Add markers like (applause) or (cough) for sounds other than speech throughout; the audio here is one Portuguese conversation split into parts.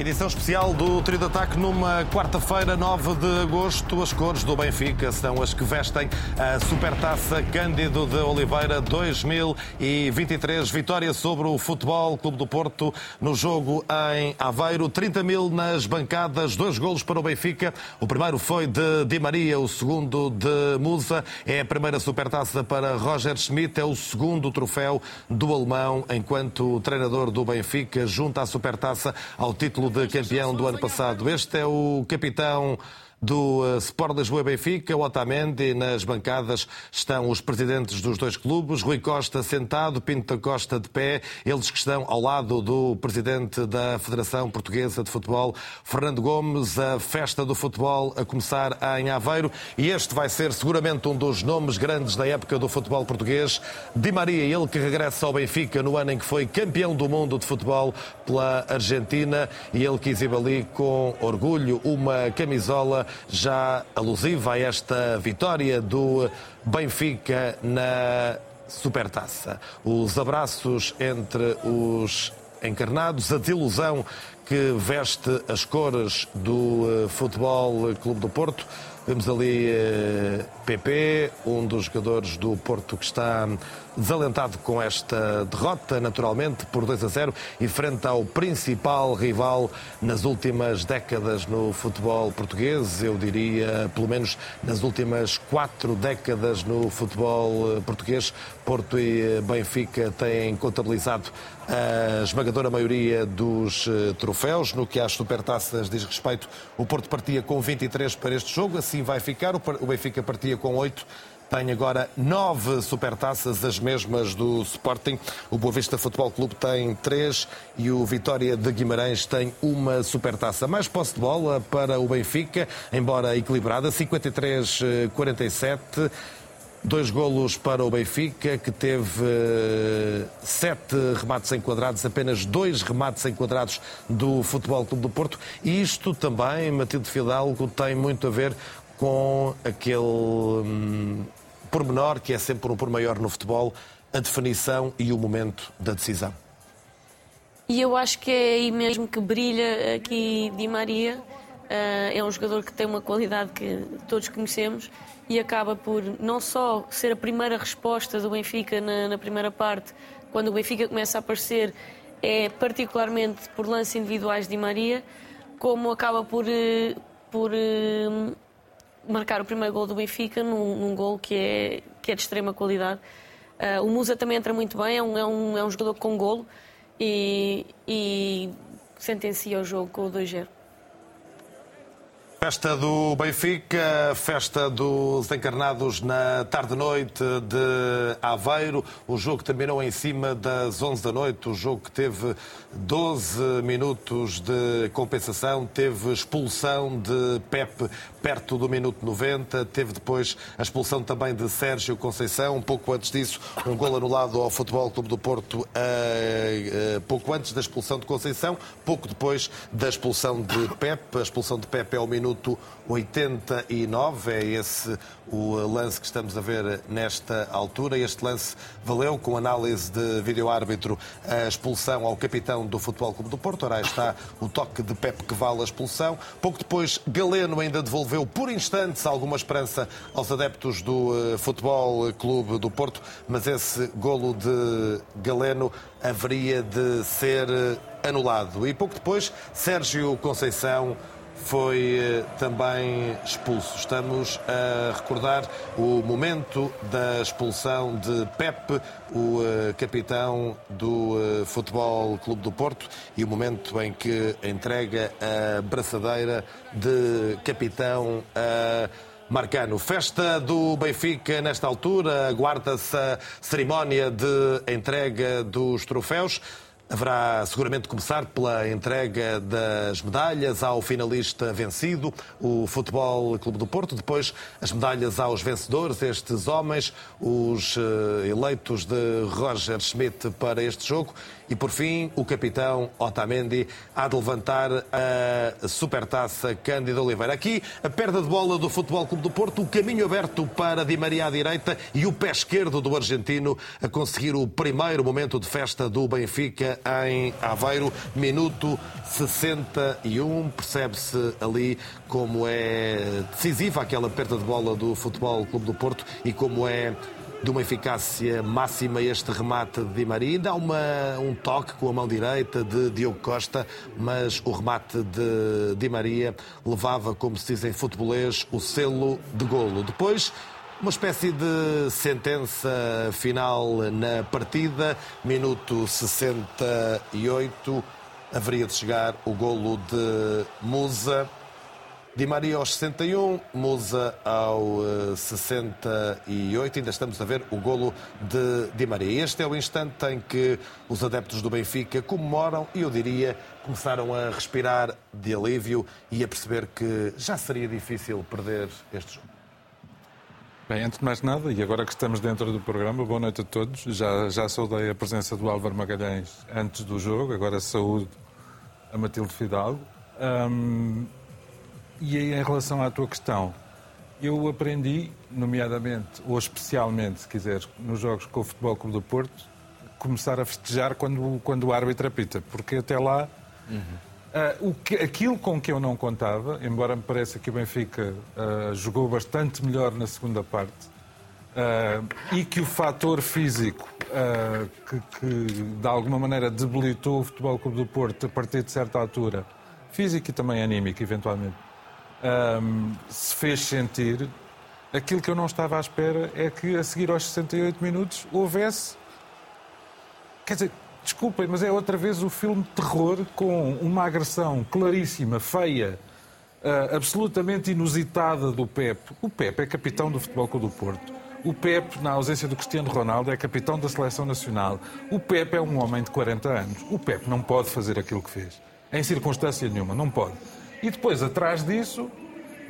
Edição especial do Trio de Ataque numa quarta-feira, 9 de agosto. As cores do Benfica são as que vestem a Supertaça Cândido de Oliveira 2023. Vitória sobre o Futebol Clube do Porto no jogo em Aveiro. 30 mil nas bancadas, dois golos para o Benfica. O primeiro foi de Di Maria, o segundo de Musa. É a primeira Supertaça para Roger Schmidt, é o segundo troféu do alemão enquanto treinador do Benfica, junto à Supertaça ao título de campeão do ano passado. Este é o capitão do eh, Sport Lisboa Benfica, Otamendi. Nas bancadas estão os presidentes dos dois clubes, Rui Costa sentado, Pinto da Costa de pé, eles que estão ao lado do presidente da Federação Portuguesa de Futebol, Fernando Gomes, a festa do futebol a começar em Aveiro. E este vai ser seguramente um dos nomes grandes da época do futebol português. Di Maria, ele que regressa ao Benfica no ano em que foi campeão do mundo de futebol pela Argentina e ele que exibe ali com orgulho uma camisola já alusiva a esta vitória do Benfica na Supertaça. Os abraços entre os encarnados, a desilusão que veste as cores do eh, Futebol Clube do Porto. Vemos ali PP, eh, um dos jogadores do Porto que está desalentado com esta derrota, naturalmente, por 2 a 0, e frente ao principal rival nas últimas décadas no futebol português, eu diria, pelo menos nas últimas quatro décadas no futebol eh, português, Porto e Benfica têm contabilizado a esmagadora maioria dos eh, troféus. No que às supertaças diz respeito, o Porto partia com 23 para este jogo, assim vai ficar. O Benfica partia com 8 tem agora nove supertaças, as mesmas do Sporting. O Boa Vista Futebol Clube tem três e o Vitória de Guimarães tem uma supertaça. Mais posse de bola para o Benfica, embora equilibrada, 53-47. Dois golos para o Benfica, que teve uh, sete remates enquadrados, apenas dois remates enquadrados do Futebol Clube do Porto. E isto também, Matilde Fidalgo, tem muito a ver com aquele hum, pormenor, que é sempre um por maior no futebol, a definição e o momento da decisão. E eu acho que é aí mesmo que brilha aqui Di Maria. Uh, é um jogador que tem uma qualidade que todos conhecemos e acaba por não só ser a primeira resposta do Benfica na, na primeira parte, quando o Benfica começa a aparecer, é particularmente por lances individuais de Di Maria, como acaba por, eh, por uh, marcar o primeiro gol do Benfica num, num gol que é, que é de extrema qualidade. Uh, o Musa também entra muito bem, é um, é um, é um jogador com golo e, e sentencia o jogo com o 2-0. Festa do Benfica, festa dos encarnados na tarde-noite de Aveiro. O jogo terminou em cima das 11 da noite. O jogo que teve 12 minutos de compensação, teve expulsão de Pepe perto do minuto 90, teve depois a expulsão também de Sérgio Conceição. Um pouco antes disso, um gol anulado ao Futebol Clube do Porto, pouco antes da expulsão de Conceição, pouco depois da expulsão de Pepe. A expulsão de Pepe é o minuto 89. É esse o lance que estamos a ver nesta altura. Este lance valeu, com análise de vídeo-árbitro, a expulsão ao capitão do Futebol Clube do Porto. Ora, está o toque de Pepe que vale a expulsão. Pouco depois, Galeno ainda devolveu por instantes alguma esperança aos adeptos do eh, Futebol Clube do Porto, mas esse golo de Galeno haveria de ser eh, anulado. E pouco depois, Sérgio Conceição foi eh, também expulso. Estamos a recordar o momento da expulsão de Pepe, o eh, capitão do eh, Futebol Clube do Porto, e o momento em que entrega a braçadeira de capitão a Marcano. Festa do Benfica nesta altura, aguarda-se a cerimónia de entrega dos troféus. Haverá seguramente começar pela entrega das medalhas ao finalista vencido, o Futebol Clube do Porto, depois as medalhas aos vencedores, estes homens, os eh, eleitos de Roger Schmidt para este jogo, E por fim, o capitão Otamendi há de levantar a supertaça Cândido Oliveira. Aqui, a perda de bola do Futebol Clube do Porto, o caminho aberto para Di Maria à direita e o pé esquerdo do argentino a conseguir o primeiro momento de festa do Benfica em Aveiro, minuto 61. Percebe-se ali como é decisiva aquela perda de bola do Futebol Clube do Porto e como é de uma eficácia máxima este remate de Di Maria. Ainda há uma, um toque com a mão direita de Diogo Costa, mas o remate de Di Maria levava, como se diz em futebolês, o selo de golo. Depois, uma espécie de sentença final na partida, minuto 68, haveria de chegar o golo de Musa. Di Maria aos 61, Musa ao 68. Ainda estamos a ver o golo de Di Maria. Este é o instante em que os adeptos do Benfica comemoram e, eu diria, começaram a respirar de alívio e a perceber que já seria difícil perder este jogo. Bem, antes de mais nada, e agora que estamos dentro do programa, boa noite a todos. Já, já saudei a presença do Álvaro Magalhães antes do jogo, agora saúde a Matilde Fidalgo. Um, e aí, em relação à tua questão, eu aprendi, nomeadamente, ou especialmente, se quiseres, nos jogos com o Futebol Clube do Porto, começar a festejar quando, quando o árbitro apita, porque até lá. Uhum. Uh, o que, aquilo com que eu não contava, embora me pareça que o Benfica uh, jogou bastante melhor na segunda parte, uh, e que o fator físico, que, que, de alguma maneira debilitou o Futebol Clube do Porto a partir de certa altura, físico e também anímico, eventualmente, um, se fez sentir, aquilo que eu não estava à espera é que a seguir aos 68 minutos houvesse. Quer dizer, desculpem, mas é outra vez o filme de terror com uma agressão claríssima, feia, uh, absolutamente inusitada do Pep. O Pep é capitão do Futebol Clube do Porto. O Pep, na ausência do Cristiano Ronaldo, é capitão da seleção nacional. O Pep é um homem de 40 anos. O Pep não pode fazer aquilo que fez. Em circunstância nenhuma, não pode. E depois, atrás disso,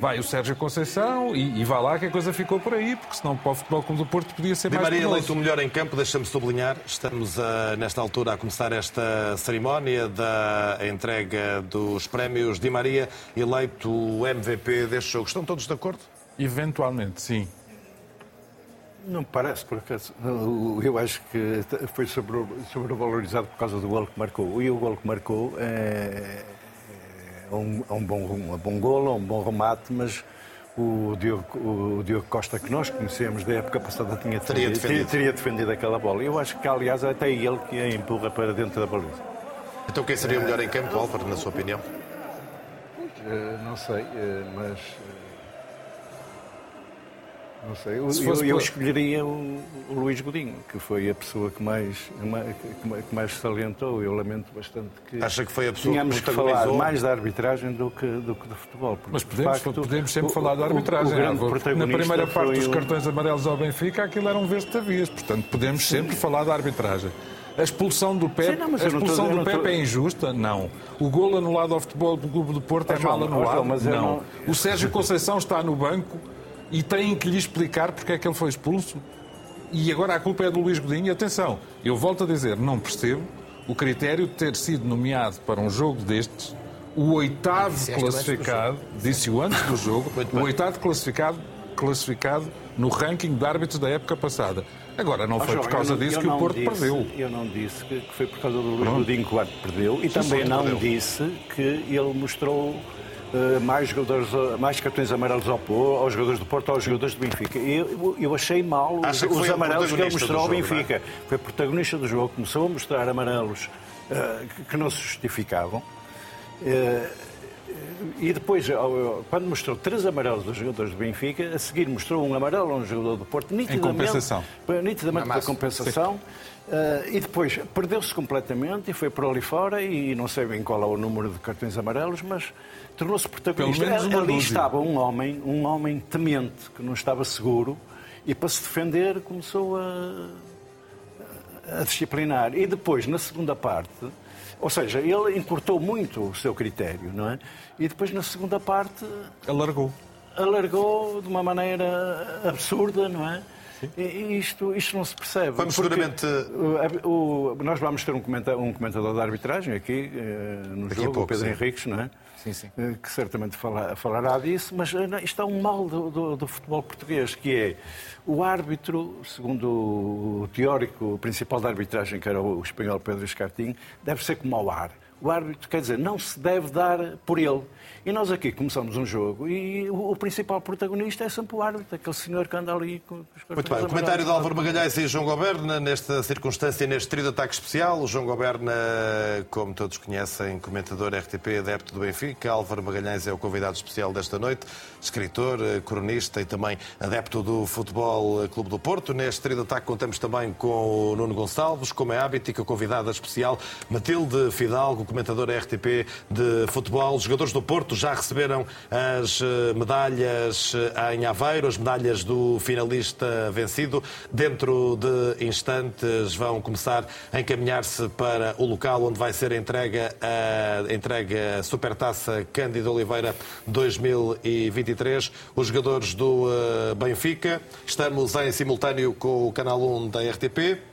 vai o Sérgio Conceição e, e vai lá que a coisa ficou por aí, porque senão para o Futebol Clube do Porto podia ser Di mais Maria eleito o melhor em campo, deixa-me sublinhar, estamos a, nesta altura a começar esta cerimónia da entrega dos prémios. Di Maria eleito o MVP deste jogo. Estão todos de acordo? Eventualmente, sim. Não parece, por acaso. Eu acho que foi sobrevalorizado por causa do gol que marcou. E o gol que marcou é, é um, é um, bom, um bom golo, um bom remate, mas o Diogo, o Diogo Costa, que nós conhecemos da época passada, tinha teria defendido, teria, teria defendido aquela bola. Eu acho que, aliás, até ele que a empurra para dentro da baliza. Então quem seria o melhor em campo, Álvaro, na sua opinião? Uh, não sei, uh, mas não sei, eu, eu, eu escolheria o, o, Luís Godinho, que foi a pessoa que mais, que mais salientou. Eu lamento bastante que, Acha que foi a pessoa tínhamos que, que falar mais da arbitragem do que, do que do futebol. Mas podemos, facto, podemos sempre o, falar da arbitragem. O, na primeira parte dos cartões amarelos ao Benfica, aquilo eram vez-tavias. Portanto, podemos Sim. sempre falar da arbitragem. A expulsão do Pepe, Sim, não, a expulsão do Pepe tô... é injusta? Não. O gol anulado ao futebol do Clube do Porto é, é mal anulado? Não. não. O Sérgio Conceição está no banco e têm que lhe explicar porque é que ele foi expulso. E agora a culpa é do Luís Godinho. E atenção, eu volto a dizer, não percebo o critério de ter sido nomeado para um jogo destes o oitavo classificado, disse-o antes do jogo, (laughs) o oitavo classificado, classificado no ranking de árbitros da época passada. Agora, não foi por causa disso que o Porto disse, perdeu. Eu não disse que foi por causa do Luís Godinho que o Porto perdeu e também não perdeu. disse que ele mostrou mais, jogadores, mais cartões amarelos ao, aos jogadores do Porto, aos jogadores do Benfica. Eu, eu achei mal os, os amarelos que ele mostrou ao é? Benfica. É? Foi protagonista do jogo, começou a mostrar amarelos uh, que não se justificavam. Uh, e depois, quando mostrou três amarelos dos jogadores do Benfica, a seguir mostrou um amarelo a um jogador do Porto, nitidamente, em compensação. nitidamente para compensação. Uh, e depois perdeu-se completamente e foi por ali fora e não sei bem qual é o número de cartões amarelos, mas tornou-se protagonista. Ali estava um homem, um homem temente, que não estava seguro, e para se defender começou a, a disciplinar. E depois, na segunda parte, ou seja, ele encurtou muito o seu critério, não é? E depois, na segunda parte... Alargou. Alargou de uma maneira absurda, não é? Isto, isto não se percebe. Vamos seguramente. O, o, nós vamos ter um comentador, um comentador de arbitragem aqui uh, no Daqui jogo, pouco, o Pedro sim. Henriques, não é? Sim, sim. Uh, que certamente fala, falará disso, mas uh, isto é um mal do, do, do, futebol português, que é o árbitro, segundo o teórico principal da arbitragem, que era o espanhol Pedro Escartinho, deve ser como ao ar. O árbitro, quer dizer, não se deve dar por ele. E nós aqui começamos um jogo e o, o principal protagonista é sempre o árbitro, aquele senhor que anda ali com os Muito bem, o comentário de Álvaro Magalhães e João Goberna nesta circunstância, neste trio de ataque especial. O João Goberna, como todos conhecem, comentador RTP, adepto do Benfica. Álvaro Magalhães é o convidado especial desta noite, escritor, cronista e também adepto do Futebol Clube do Porto. Neste trio de ataque contamos também com o Nuno Gonçalves, como é hábito, e com a convidada especial Matilde Fidalgo, comentadora RTP de futebol, jogadores do Porto já receberam as eh, medalhas eh, em Aveiro, as medalhas do finalista vencido. Dentro de instantes vão começar a encaminhar-se para o local onde vai ser entrega a, entrega a Supertaça Cândido Oliveira 2023. Os jogadores do eh, Benfica. Estamos em simultâneo com o canal 1 da RTP.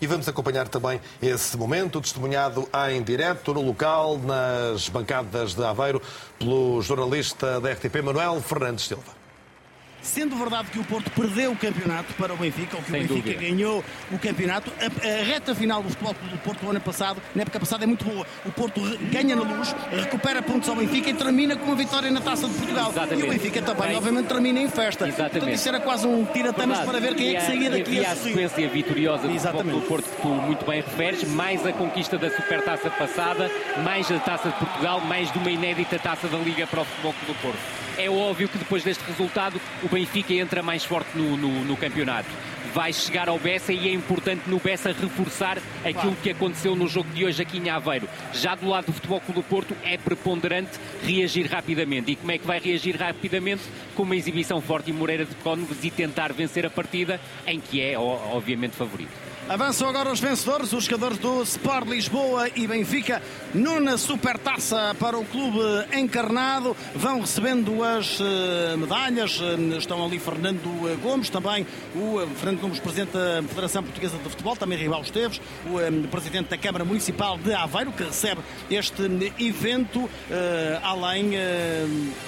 E vamos acompanhar também esse momento, testemunhado em direto no local, nas bancadas de Aveiro, pelo jornalista da RTP, Manuel Fernandes Silva. Sendo verdade que o Porto perdeu o campeonato para o Benfica, ou que Sem o Benfica dúvida. ganhou o campeonato, a, a, reta final do Futebol do Porto do ano passado, na época passada, é muito boa. O Porto ganha na luz, recupera pontos ao Benfica e termina com uma vitória na Taça de Portugal. Exatamente. E o Benfica também, Bem, obviamente, termina em festa. Exatamente. Portanto, isso era quase um tira-tamas para ver quem é que saía daqui a, a sequência vitoriosa do Porto que tu muito bem referes, mais a conquista da Supertaça passada, mais a Taça de Portugal, mais de uma inédita Taça da Liga para o Futebol do Porto é óbvio que depois deste resultado o Benfica entra mais forte no, no, no campeonato. Vai chegar ao Bessa e é importante no Bessa reforçar aquilo que aconteceu no jogo de hoje aqui em Aveiro. Já do lado do Futebol Clube do Porto é preponderante reagir rapidamente. E como é que vai reagir rapidamente? Com uma exibição forte e Moreira de Cónegos e tentar vencer a partida em que é, obviamente, favorito. Avançam agora os vencedores, os jogadores do Sport Lisboa e Benfica, numa supertaça para o clube encarnado. Vão recebendo as uh, medalhas. Uh, estão ali Fernando uh, Gomes, também o Fernando Gomes, presidente da Federação Portuguesa de Futebol, também Rival Esteves, o presidente da Câmara Municipal de Aveiro, que recebe este evento, além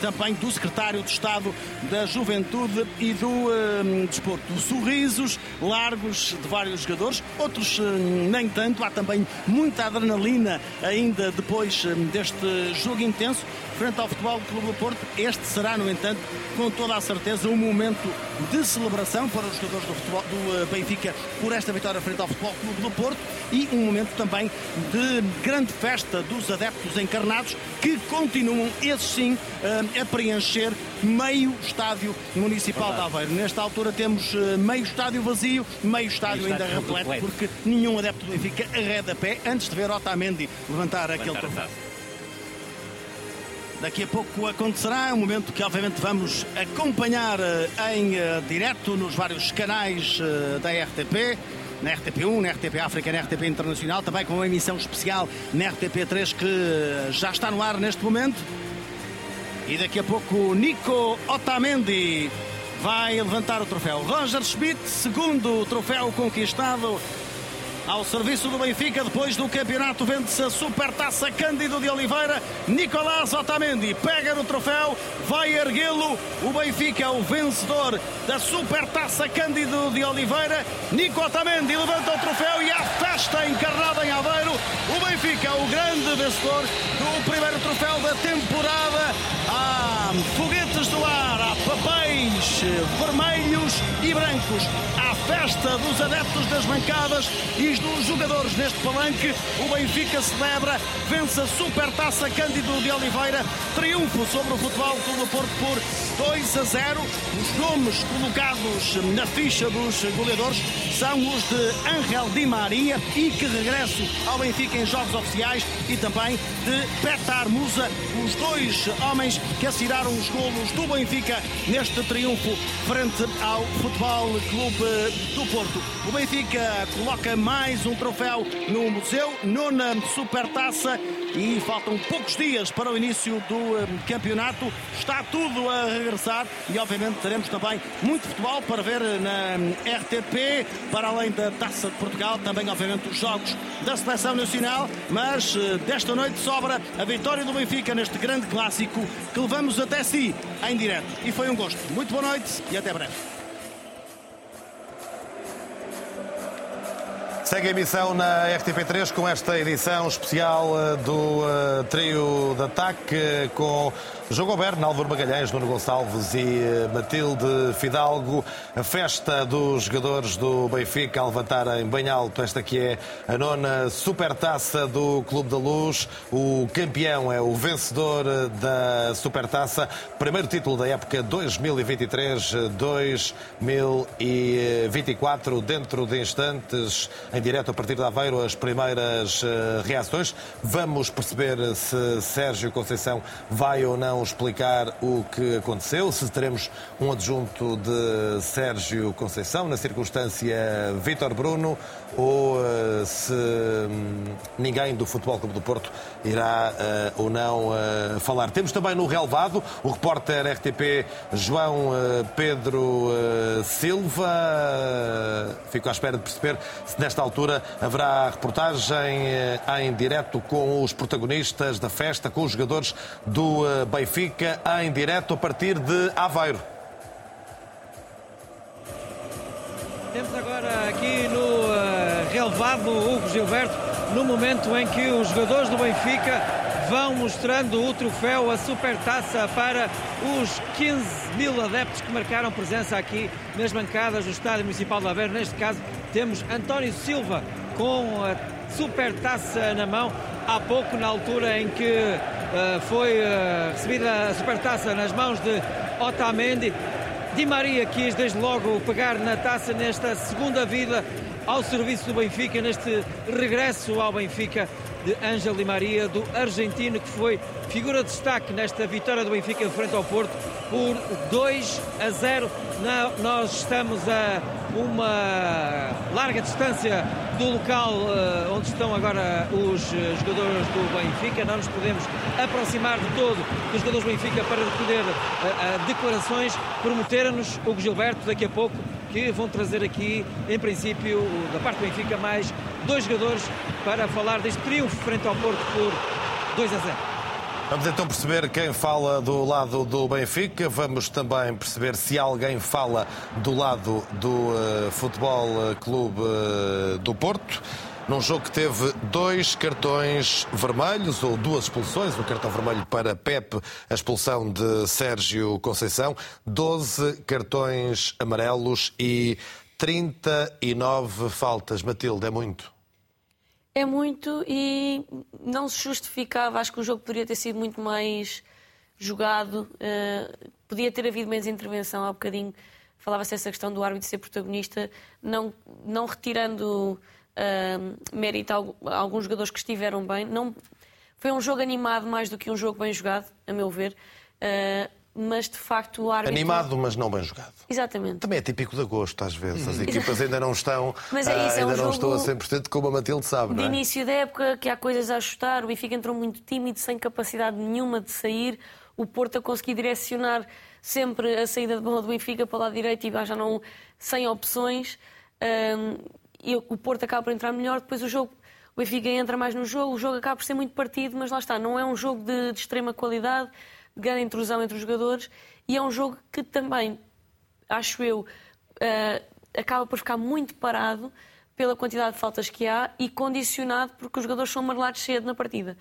também do secretário de Estado da Juventude e do Desporto. Sorrisos largos de vários jogadores jogadores, outros eh, nem tanto. Há também muita adrenalina ainda depois eh, deste jogo intenso frente ao Futebol Clube do Porto. Este será, no entanto, com toda a certeza, um momento de celebração para os jogadores do, futebol, do eh, Benfica por esta vitória frente ao Futebol Clube do Porto e um momento também de grande festa dos adeptos encarnados que continuam, esses sim, a preencher meio estádio municipal Verdade. de Aveiro. Nesta altura temos meio estádio vazio, meio estádio meio ainda repleto porque nenhum adepto do Benfica arreda pé antes de ver Otamendi levantar, levantar aquele troféu. Daqui a pouco acontecerá, um momento que obviamente vamos acompanhar eh, em uh, direto nos vários canais uh, da RTP, na RTP1, na RTP África, na RTP Internacional, também com uma emissão especial na RTP3 que já está no ar neste momento. E daqui a pouco Nico Otamendi vai levantar o troféu. Roger Schmidt, segundo troféu conquistado ao serviço do Benfica depois do campeonato vende-se a Supertaça Cândido de Oliveira. Nicolás Otamendi pega no troféu vai erguê-lo. O Benfica é o vencedor da Supertaça Cândido de Oliveira. Nico Otamendi levanta o troféu e a festa encarnada em Aveiro. O Benfica é o grande vencedor do primeiro troféu da temporada. Há foguetes do ar há papéis vermelhos e brancos há festa dos adeptos das bancadas e dos jogadores neste palanque. O Benfica celebra, vence a Supertaça Cândido de Oliveira, triunfo sobre o Futebol Clube do Porto por 2 a 0. Os nomes colocados na ficha dos goleadores são os de Angel Di Maria e que regresso ao Benfica em jogos oficiais e também de Petar Musa, os dois homens que assinaram os golos do Benfica neste triunfo frente ao Futebol Clube do Porto. O Benfica coloca mais um troféu no museu, nona supertaça e faltam poucos dias para o início do um, campeonato. Está tudo a regressar e, obviamente, teremos também muito futebol para ver na hum, RTP, para além da Taça de Portugal, também, obviamente, os jogos da Seleção Nacional. Mas desta noite sobra a vitória do Benfica neste grande clássico que levamos até si em direto. E foi um gosto. Muito boa noite e até breve. Segue a emissão na RTP3 com esta edição especial eh, do uh, trio de ataque com João Goberno, Álvaro Magalhães, Nuno Gonçalves e uh, Matilde Fidalgo. A festa dos jogadores do Benfica a levantarem bem alto esta que é a nona supertaça do Clube da Luz. O campeão é o vencedor da supertaça. Primeiro título da época 2023-2024. Dentro de instantes em direto a partir de Aveiro as primeiras uh, reações. Vamos perceber se Sérgio Conceição vai ou não explicar o que aconteceu, se teremos um adjunto de Sérgio Conceição, na circunstância Vítor Bruno, ou uh, se um, ninguém do Futebol Clube do Porto irá uh, ou não falar. Temos também no relevado o repórter RTP João Pedro Silva. Fico à espera de perceber se nesta altura haverá reportagem em direto com os protagonistas da festa, com os jogadores do Benfica, em direto a partir de Aveiro. Temos agora aqui no relevado Hugo Gilberto, no momento em que os jogadores do Benfica vão mostrando o troféu, a supertaça para os 15 mil adeptos que marcaram presença aqui nas bancadas do Estádio Municipal de Aveiro. Neste caso, temos António Silva com a supertaça na mão. Há pouco, na altura em que uh, foi uh, recebida a supertaça nas mãos de Otamendi, Di Maria quis desde logo pegar na taça nesta segunda vida ao serviço do Benfica, neste regresso ao Benfica de Ângelo Di Maria, do argentino, que foi figura de destaque nesta vitória do Benfica em frente ao Porto por 2 a 0. Não, nós estamos a uma larga distância do local uh, onde estão agora os uh, jogadores do Benfica. Não nos podemos aproximar de todo dos jogadores do Benfica para recolher uh, declarações. Prometeram-nos o Gilberto daqui a pouco que vão trazer aqui, em princípio, da parte do Benfica, mais dois jogadores para falar deste triunfo frente ao Porto por 2 a 0. Vamos então perceber quem fala do lado do Benfica. Vamos também perceber se alguém fala do lado do uh, Futebol Clube uh, do Porto num jogo que teve dois cartões vermelhos ou duas expulsões, o cartão vermelho para Pepe, a expulsão de Sérgio Conceição, 12 cartões amarelos e 39 faltas. Matilde, é muito? É muito e não se justificava. Acho que o jogo poderia ter sido muito mais jogado. Uh, podia ter havido menos intervenção há bocadinho. Falava-se essa questão do árbitro ser protagonista, não, não retirando uh, mérito a alguns jogadores que estiveram bem. Não, foi um jogo animado mais do que um jogo bem jogado, a meu ver. Uh, mas de facto o árbitro. Animado, mas não bem jogado. Exatamente. Também é típico de agosto, às vezes. As equipas ainda não estão, (laughs) mas é isso, é ainda um não estão a 100% como a Matilde sabe. De não é? início da época, que há coisas a ajustar, o Benfica entrou muito tímido, sem capacidade nenhuma de sair. O Porto a conseguir direcionar sempre a saída de bola do Benfica para o lado direito e já não sem opções. E o Porto acaba por entrar melhor. Depois o jogo, o Benfica entra mais no jogo, o jogo acaba por ser muito partido, mas lá está, não é um jogo de, de extrema qualidade, de grande intrusão entre os jogadores e é um jogo que também, acho eu, uh, acaba por ficar muito parado pela quantidade de faltas que há e condicionado porque os jogadores são amarelados cedo na partida.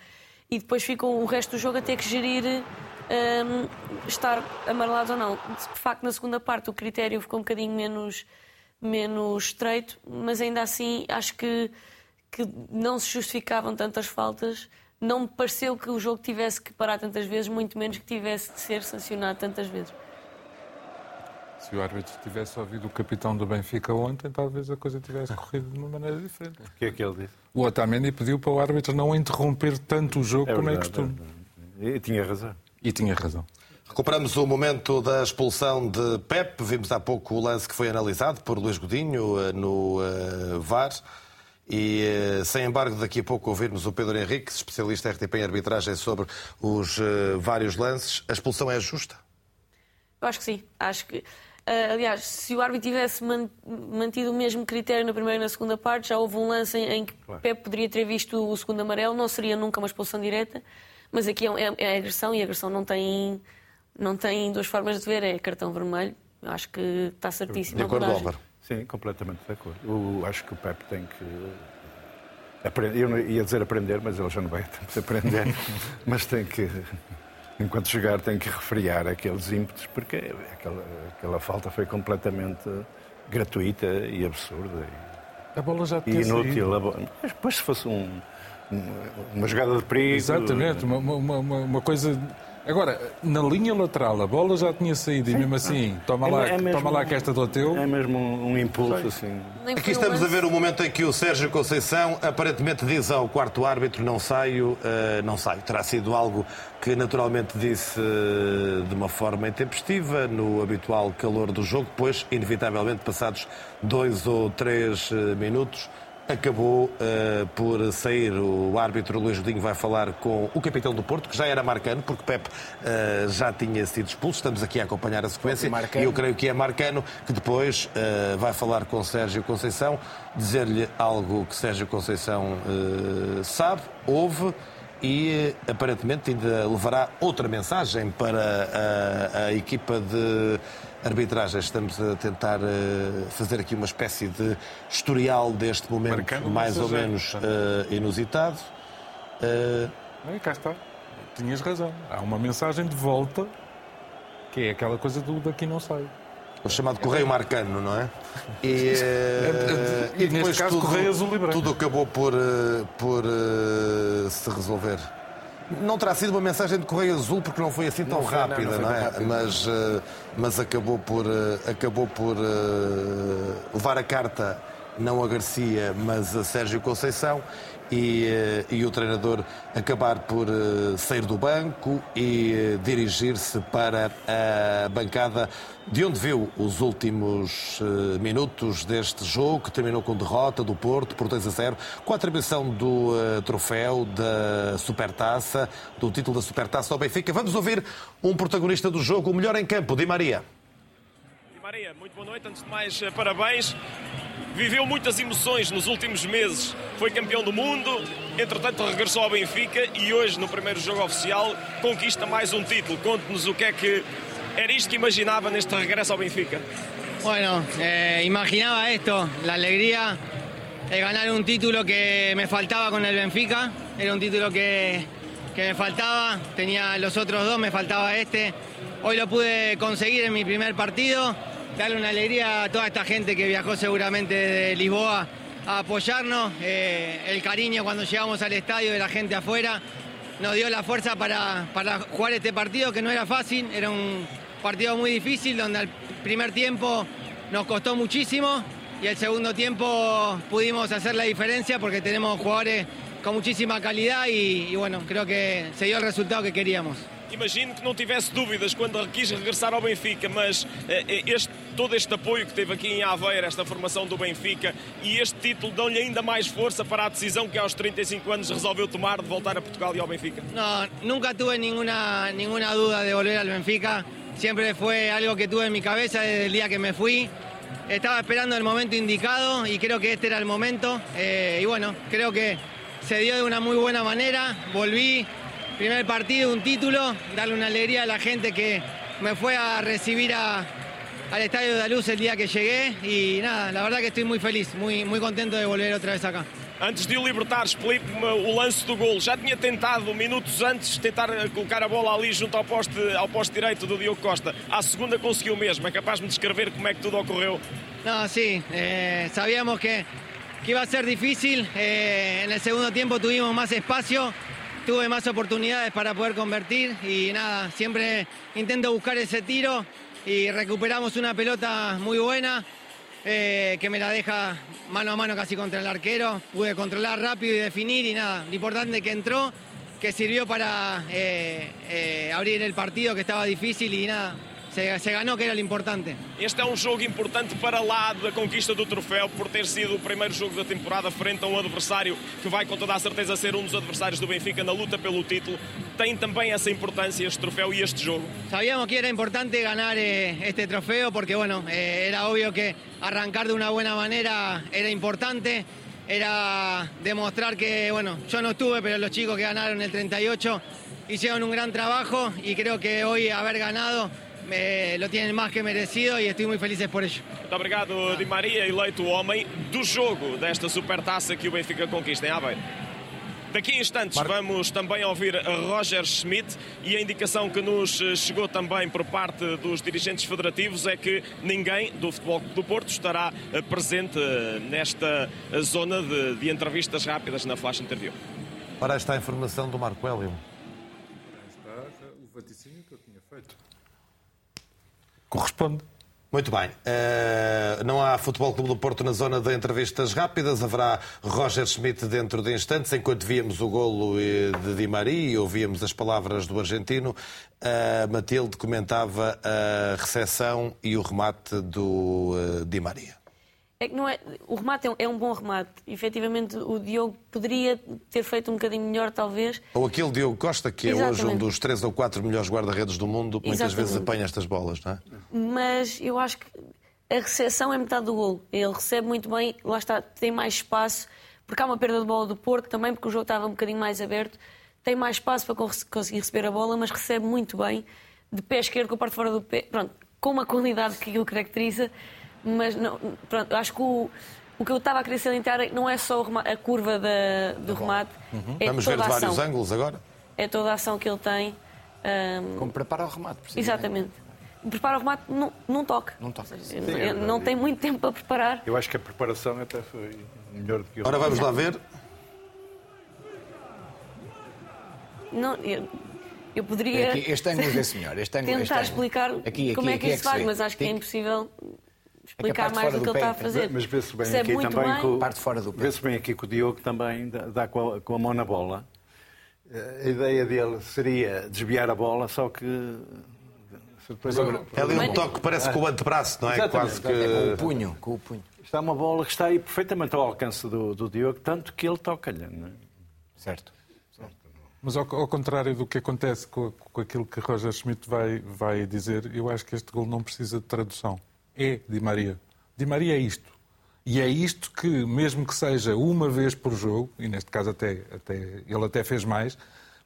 E depois ficam o resto do jogo a ter que gerir um, ehm, estar amarelados ou não. De facto, na segunda parte o critério ficou um bocadinho menos menos estreito, mas ainda assim acho que, que não se justificavam tantas faltas. Não me pareceu que o jogo tivesse que parar tantas vezes, muito menos que tivesse de ser sancionado tantas vezes. Se o árbitro tivesse ouvido o capitão do Benfica ontem, talvez a coisa tivesse (laughs) corrido de uma maneira diferente. O que é que ele disse? O Otamendi pediu para o árbitro não interromper tanto o jogo é como verdade, é costume. E tinha razão. E tinha razão. Recuperamos o momento da expulsão de Pep. Vimos há pouco o lance que foi analisado por Luís Godinho eh, no uh, VAR. E sem embargo, daqui a pouco ouvirmos o Pedro Henrique, especialista RTP em arbitragem, sobre os vários lances. A expulsão é justa? Eu acho que sim. Acho que aliás, se o árbitro tivesse mantido o mesmo critério na primeira e na segunda parte, já houve um lance em, que. Pep poderia ter visto o segundo amarelo, não seria nunca uma expulsão direta, mas aqui é, é, é agressão e a agressão não tem, não tem duas formas de ver, é cartão vermelho. Eu acho que está certíssimo. De acordo, Álvaro? Sim, completamente de acordo. Eu acho que o Pep tem que aprender, eu ia dizer aprender, mas ele já não vai que aprender, (laughs) mas tem que enquanto chegar tem que refriar aqueles ímpetos, porque aquela, aquela falta foi completamente gratuita e absurda. E, a bola já tinha inútil. Mas depois se fosse um, uma jogada de perigo... Exatamente, uma, uma, uma coisa Agora, na linha lateral, a bola já tinha saído Sim. e mesmo assim, toma, é, lá, é toma lá que esta do teu. É mesmo um, um impulso assim. Aqui estamos a ver o momento em que o Sérgio Conceição aparentemente diz ao quarto árbitro: não saio, uh, não saio. Terá sido algo que naturalmente disse uh, de uma forma intempestiva, no habitual calor do jogo, depois, inevitavelmente, passados dois ou três uh, minutos acabou uh, por sair. O árbitro Luís Godinho vai falar com o capitão do Porto, que já era marcano, porque Pep uh, já tinha sido expulso. Estamos aqui a acompanhar a sequência. E eu creio que é marcano, que depois uh, vai falar com Sérgio Conceição, dizer-lhe algo que Sérgio Conceição sabe, ouve e aparentemente ainda levará outra mensagem para a, a equipa de arbitragem. Estamos a tentar uh, fazer aqui uma espécie de historial deste momento Marcando mais ou menos uh, inusitado. Uh... É, cá está. Tinhas razão. Há uma mensagem de volta que é aquela coisa do daqui não sai. O chamado Correio Marcano, não é? E, (laughs) e, e depois caso, tudo, Correio Azul tudo acabou por, por se resolver. Não terá sido uma mensagem de Correio Azul porque não foi assim tão não rápida, não, não, não é? Rápido. Mas, uh, mas acabou por, uh, acabou por uh, levar a carta não a Garcia, mas a Sérgio Conceição e, eh, e o treinador acabar por eh, sair do banco e eh, dirigir-se para a bancada de onde viu os últimos minutos deste jogo, que terminou com derrota do Porto por 2 a 0, com a atribuição do troféu da Supertaça, do título da Supertaça ao Benfica. Vamos ouvir um protagonista do jogo, o melhor em campo, Di Maria. Di Maria, muito boa noite. Antes de mais, parabéns viveu muitas emoções nos últimos meses. Foi campeão do mundo, entretanto regressou ao Benfica e hoje, no primeiro jogo oficial, conquista mais um título. Conte-nos o que é que era isto que imaginava neste regresso ao Benfica. Bueno, eh, imaginaba esto, la alegría de ganar un título que me faltaba con el Benfica. Era un título que, que me faltaba, tenía los otros dos, me faltaba este. Hoy lo pude conseguir en mi primer partido darle una alegría a toda esta gente que viajó seguramente de Lisboa a apoyarnos. Eh, el cariño cuando llegamos al estadio de la gente afuera nos dio la fuerza para, para jugar este partido que no era fácil, era un partido muy difícil donde al primer tiempo nos costó muchísimo y el segundo tiempo pudimos hacer la diferencia porque tenemos jugadores con muchísima calidad y bueno, creo que se dio el resultado que queríamos. Imagino que não tivesse dúvidas quando quis regressar ao Benfica, mas eh, este, todo este apoio que teve aqui em Aveiro, esta formação do Benfica e este título dão-lhe ainda mais força para a decisão que aos 35 anos resolveu tomar de voltar a Portugal e ao Benfica? Não, nunca tive nenhuma, nenhuma dúvida de volver ao Benfica. Sempre foi algo que tuve em minha cabeça desde o dia que me fui. Estaba esperando el momento indicado y creo que este era el momento. Eh, bueno, creo que se dio de una muy buena manera. Volví, primer partido, un título, darle una alegría a la gente que me fue a recibir a, al Estadio de la Luz el día que llegué y nada, la verdad que estoy muy feliz, muy, muy contento de volver otra vez acá. Antes de o libertar, explique-me o lance do gol. Já tinha tentado, minutos antes, tentar colocar a bola ali junto ao poste, ao poste direito do Diogo Costa. À segunda conseguiu mesmo. É capaz de descrever como é que tudo ocorreu? Não, sim. Eh, sabíamos que, que iba a ser difícil. Eh, en el segundo tiempo tuvimos más espacio. Tuve más oportunidades para poder convertir y nada, siempre intento buscar ese tiro y recuperamos una pelota muy buena eh, que me la deja mano a mano casi contra el arquero. Pude controlar rápido y definir y nada, lo importante que entró, que sirvió para eh, eh, abrir el partido que estaba difícil y nada, se, se, ganó, que era o importante. Este é um jogo importante para lá da conquista do troféu, por ter sido o primeiro jogo da temporada frente a um adversário que vai com toda a certeza ser um dos adversários do Benfica na luta pelo título. Tem também essa importância este troféu e este jogo? Sabíamos que era importante ganhar eh, este troféu porque, bueno, eh, era obvio que arrancar de una buena manera era importante. Era demostrar que, bueno, yo no estuve, pero los chicos que ganaron el 38 hicieron un gran trabajo y creo que hoy haber ganado eh, lo tienen mais que merecido e estou muito feliz por isso. Muito obrigado, Di Maria, eleito o homem do jogo desta supertaça que o Benfica conquista em Aveiro. Daqui a instantes vamos também ouvir Roger Schmidt e a indicação que nos chegou também por parte dos dirigentes federativos é que ninguém do Futebol do Porto estará eh, presente eh, nesta zona de, de entrevistas rápidas na Flash Interview. Para esta informação do Marco Hélio. Está o vaticínio que eu tinha feito corresponde. Muito bem. Uh, não há Futebol Clube do Porto na zona de entrevistas rápidas. Haverá Roger Schmidt dentro de instantes. Enquanto víamos o golo de Di Maria e ouvíamos as palavras do argentino, uh, Matilde comentava a recepção e o remate do uh, Di Maria. É que não é, o remate é um, é um bom remate. Efetivamente, o Diogo poderia ter feito um bocadinho melhor, talvez. Ou aquele Diogo Costa, que Exatamente. é hoje um dos três ou quatro melhores guarda-redes do mundo, muitas vezes apanha estas bolas, não é? Mas eu acho que a recepção é metade do golo. Ele recebe muito bem, lá está, tem mais espaço, porque há uma perda de bola do Porto também, porque o jogo estava um bocadinho mais aberto. Tem mais espaço para conseguir receber a bola, mas recebe muito bem, de pé esquerdo com a parte fora do pé. Pronto, com uma qualidade que o caracteriza mas não, pronto, acho que o, o que eu estava a querer salientar não é só a curva da, do tá remate. Uhum. É Vamos ver de vários ângulos agora. É toda a ação que ele tem. Um... Como prepara o remate, Exatamente. Prepara o remate num, num toque. Num toque. Sim, não tem muito tempo para preparar. Eu acho que a preparação até foi melhor do que o Ora, vamos lá ver. Não, eu, eu poderia. Aqui, este ângulo vê-se melhor. Este ângulo, tentar este ângulo. explicar aqui, como é que isso é faz, mas acho que é impossível explicar mais do que ele está a fazer. Mas vê-se bem aqui também com, parte fora do vê-se bem aqui que o Diogo também dá com a, com a mão na bola. Eh, a ideia dele seria desviar a bola, só que é ali um toque que parece com o antebraço, não é? Exatamente, Quase que... É com o punho, com o punho. Está uma bola que está aí perfeitamente ao alcance do, do Diogo, tanto que ele toca-lhe. É? Certo. Mas ao, ao, contrário do que acontece com, com aquilo que Roger Schmidt vai, vai dizer, eu acho que este gol não precisa de tradução é Di Maria. Di Maria é isto. E é isto que, mesmo que seja uma vez por jogo, e neste caso até, até, ele até fez mais,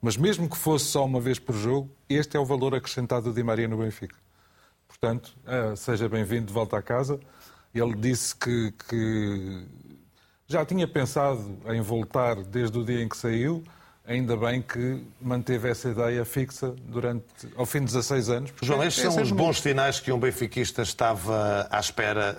mas mesmo que fosse só uma vez por jogo, este é o valor acrescentado de Di Maria no Benfica. Portanto, eh, seja bem-vindo de volta à casa. Ele disse que, que já tinha pensado em voltar desde o dia em que saiu, ainda bem que manteve essa ideia fixa durante, ao fim de 16 anos. João, estes são os bons sinais que um benfiquista estava à espera.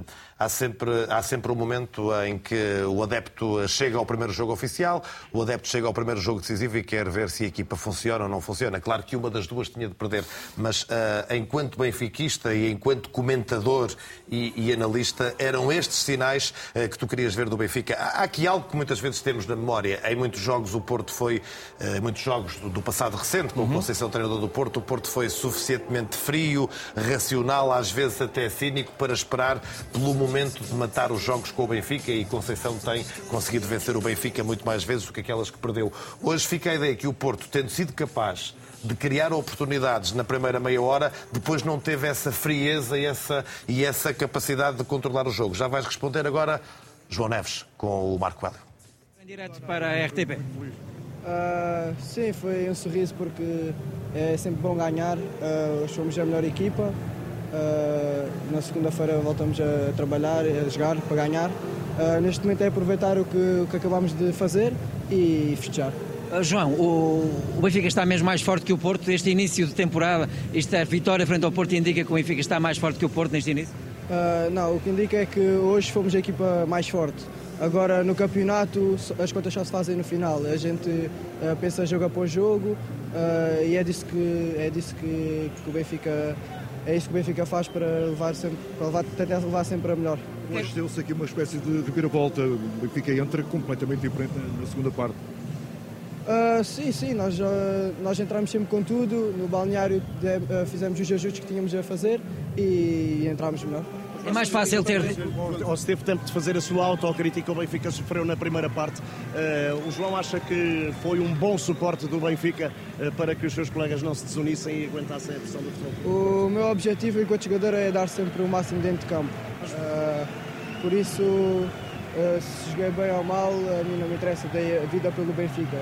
Uh há sempre, há sempre um momento em que o adepto chega ao primeiro jogo oficial, o adepto chega ao primeiro jogo decisivo e quer ver se a equipa funciona ou não funciona. Claro que uma das duas tinha de perder, mas uh, enquanto benfiquista e enquanto comentador e, e analista, eram estes sinais uh, que tu querias ver do Benfica. Há aqui algo que muitas vezes temos na memória. Em muitos jogos o Porto foi, uh, muitos jogos do, do passado recente, com o uhum. Conceição treinador do Porto, o Porto foi suficientemente frio, racional, às vezes até cínico, para esperar pelo momento momento de matar os jogos com o Benfica e Conceição tem conseguido vencer o Benfica muito mais vezes do que aquelas que perdeu. Hoje fica a ideia que o Porto, tendo sido capaz de criar oportunidades na primeira meia hora, depois não teve essa frieza e essa, e essa capacidade de controlar o jogo. Já vais responder agora, João Neves, com o Marco Hélio. Em direto para a RTP. Uh, ah, sim, foi um sorriso porque é sempre bom ganhar. Uh, somos a melhor equipa. Uh, na segunda-feira voltamos a trabalhar, a jogar para ganhar. Uh, neste momento é aproveitar o que, o que acabamos de fazer e festejar. Uh, João, o, Benfica está mesmo mais forte que o Porto. Este início de temporada, esta vitória frente ao Porto indica que o Benfica está mais forte que o Porto neste início? não, o que indica é que hoje fomos a equipa mais forte. Agora no campeonato as contas só se fazem no final. A gente pensa jogo após jogo e é disso que, é disso que, que o Benfica é isso que o Benfica faz para levar sempre, para levar, tentar levar sempre a melhor. Hoje deu-se aqui uma espécie de reviravolta. O Benfica entra completamente diferente na segunda parte. Uh, sim, sim, nós, uh, nós entramos sempre com tudo. No balneário de, uh, fizemos os ajustes que tínhamos a fazer e entramos melhor. É mais fácil ter. Ou se teve tempo de fazer a sua autocrítica, o Benfica sofreu na primeira parte. Uh, o João acha que foi um bom suporte do Benfica uh, para que os seus colegas não se desunissem e aguentassem a pressão do futebol? O meu objetivo enquanto jogador é dar sempre o máximo dentro de campo. Uh, por isso, se joguei bem ou mal, a mim não me interessa, dei a vida pelo Benfica.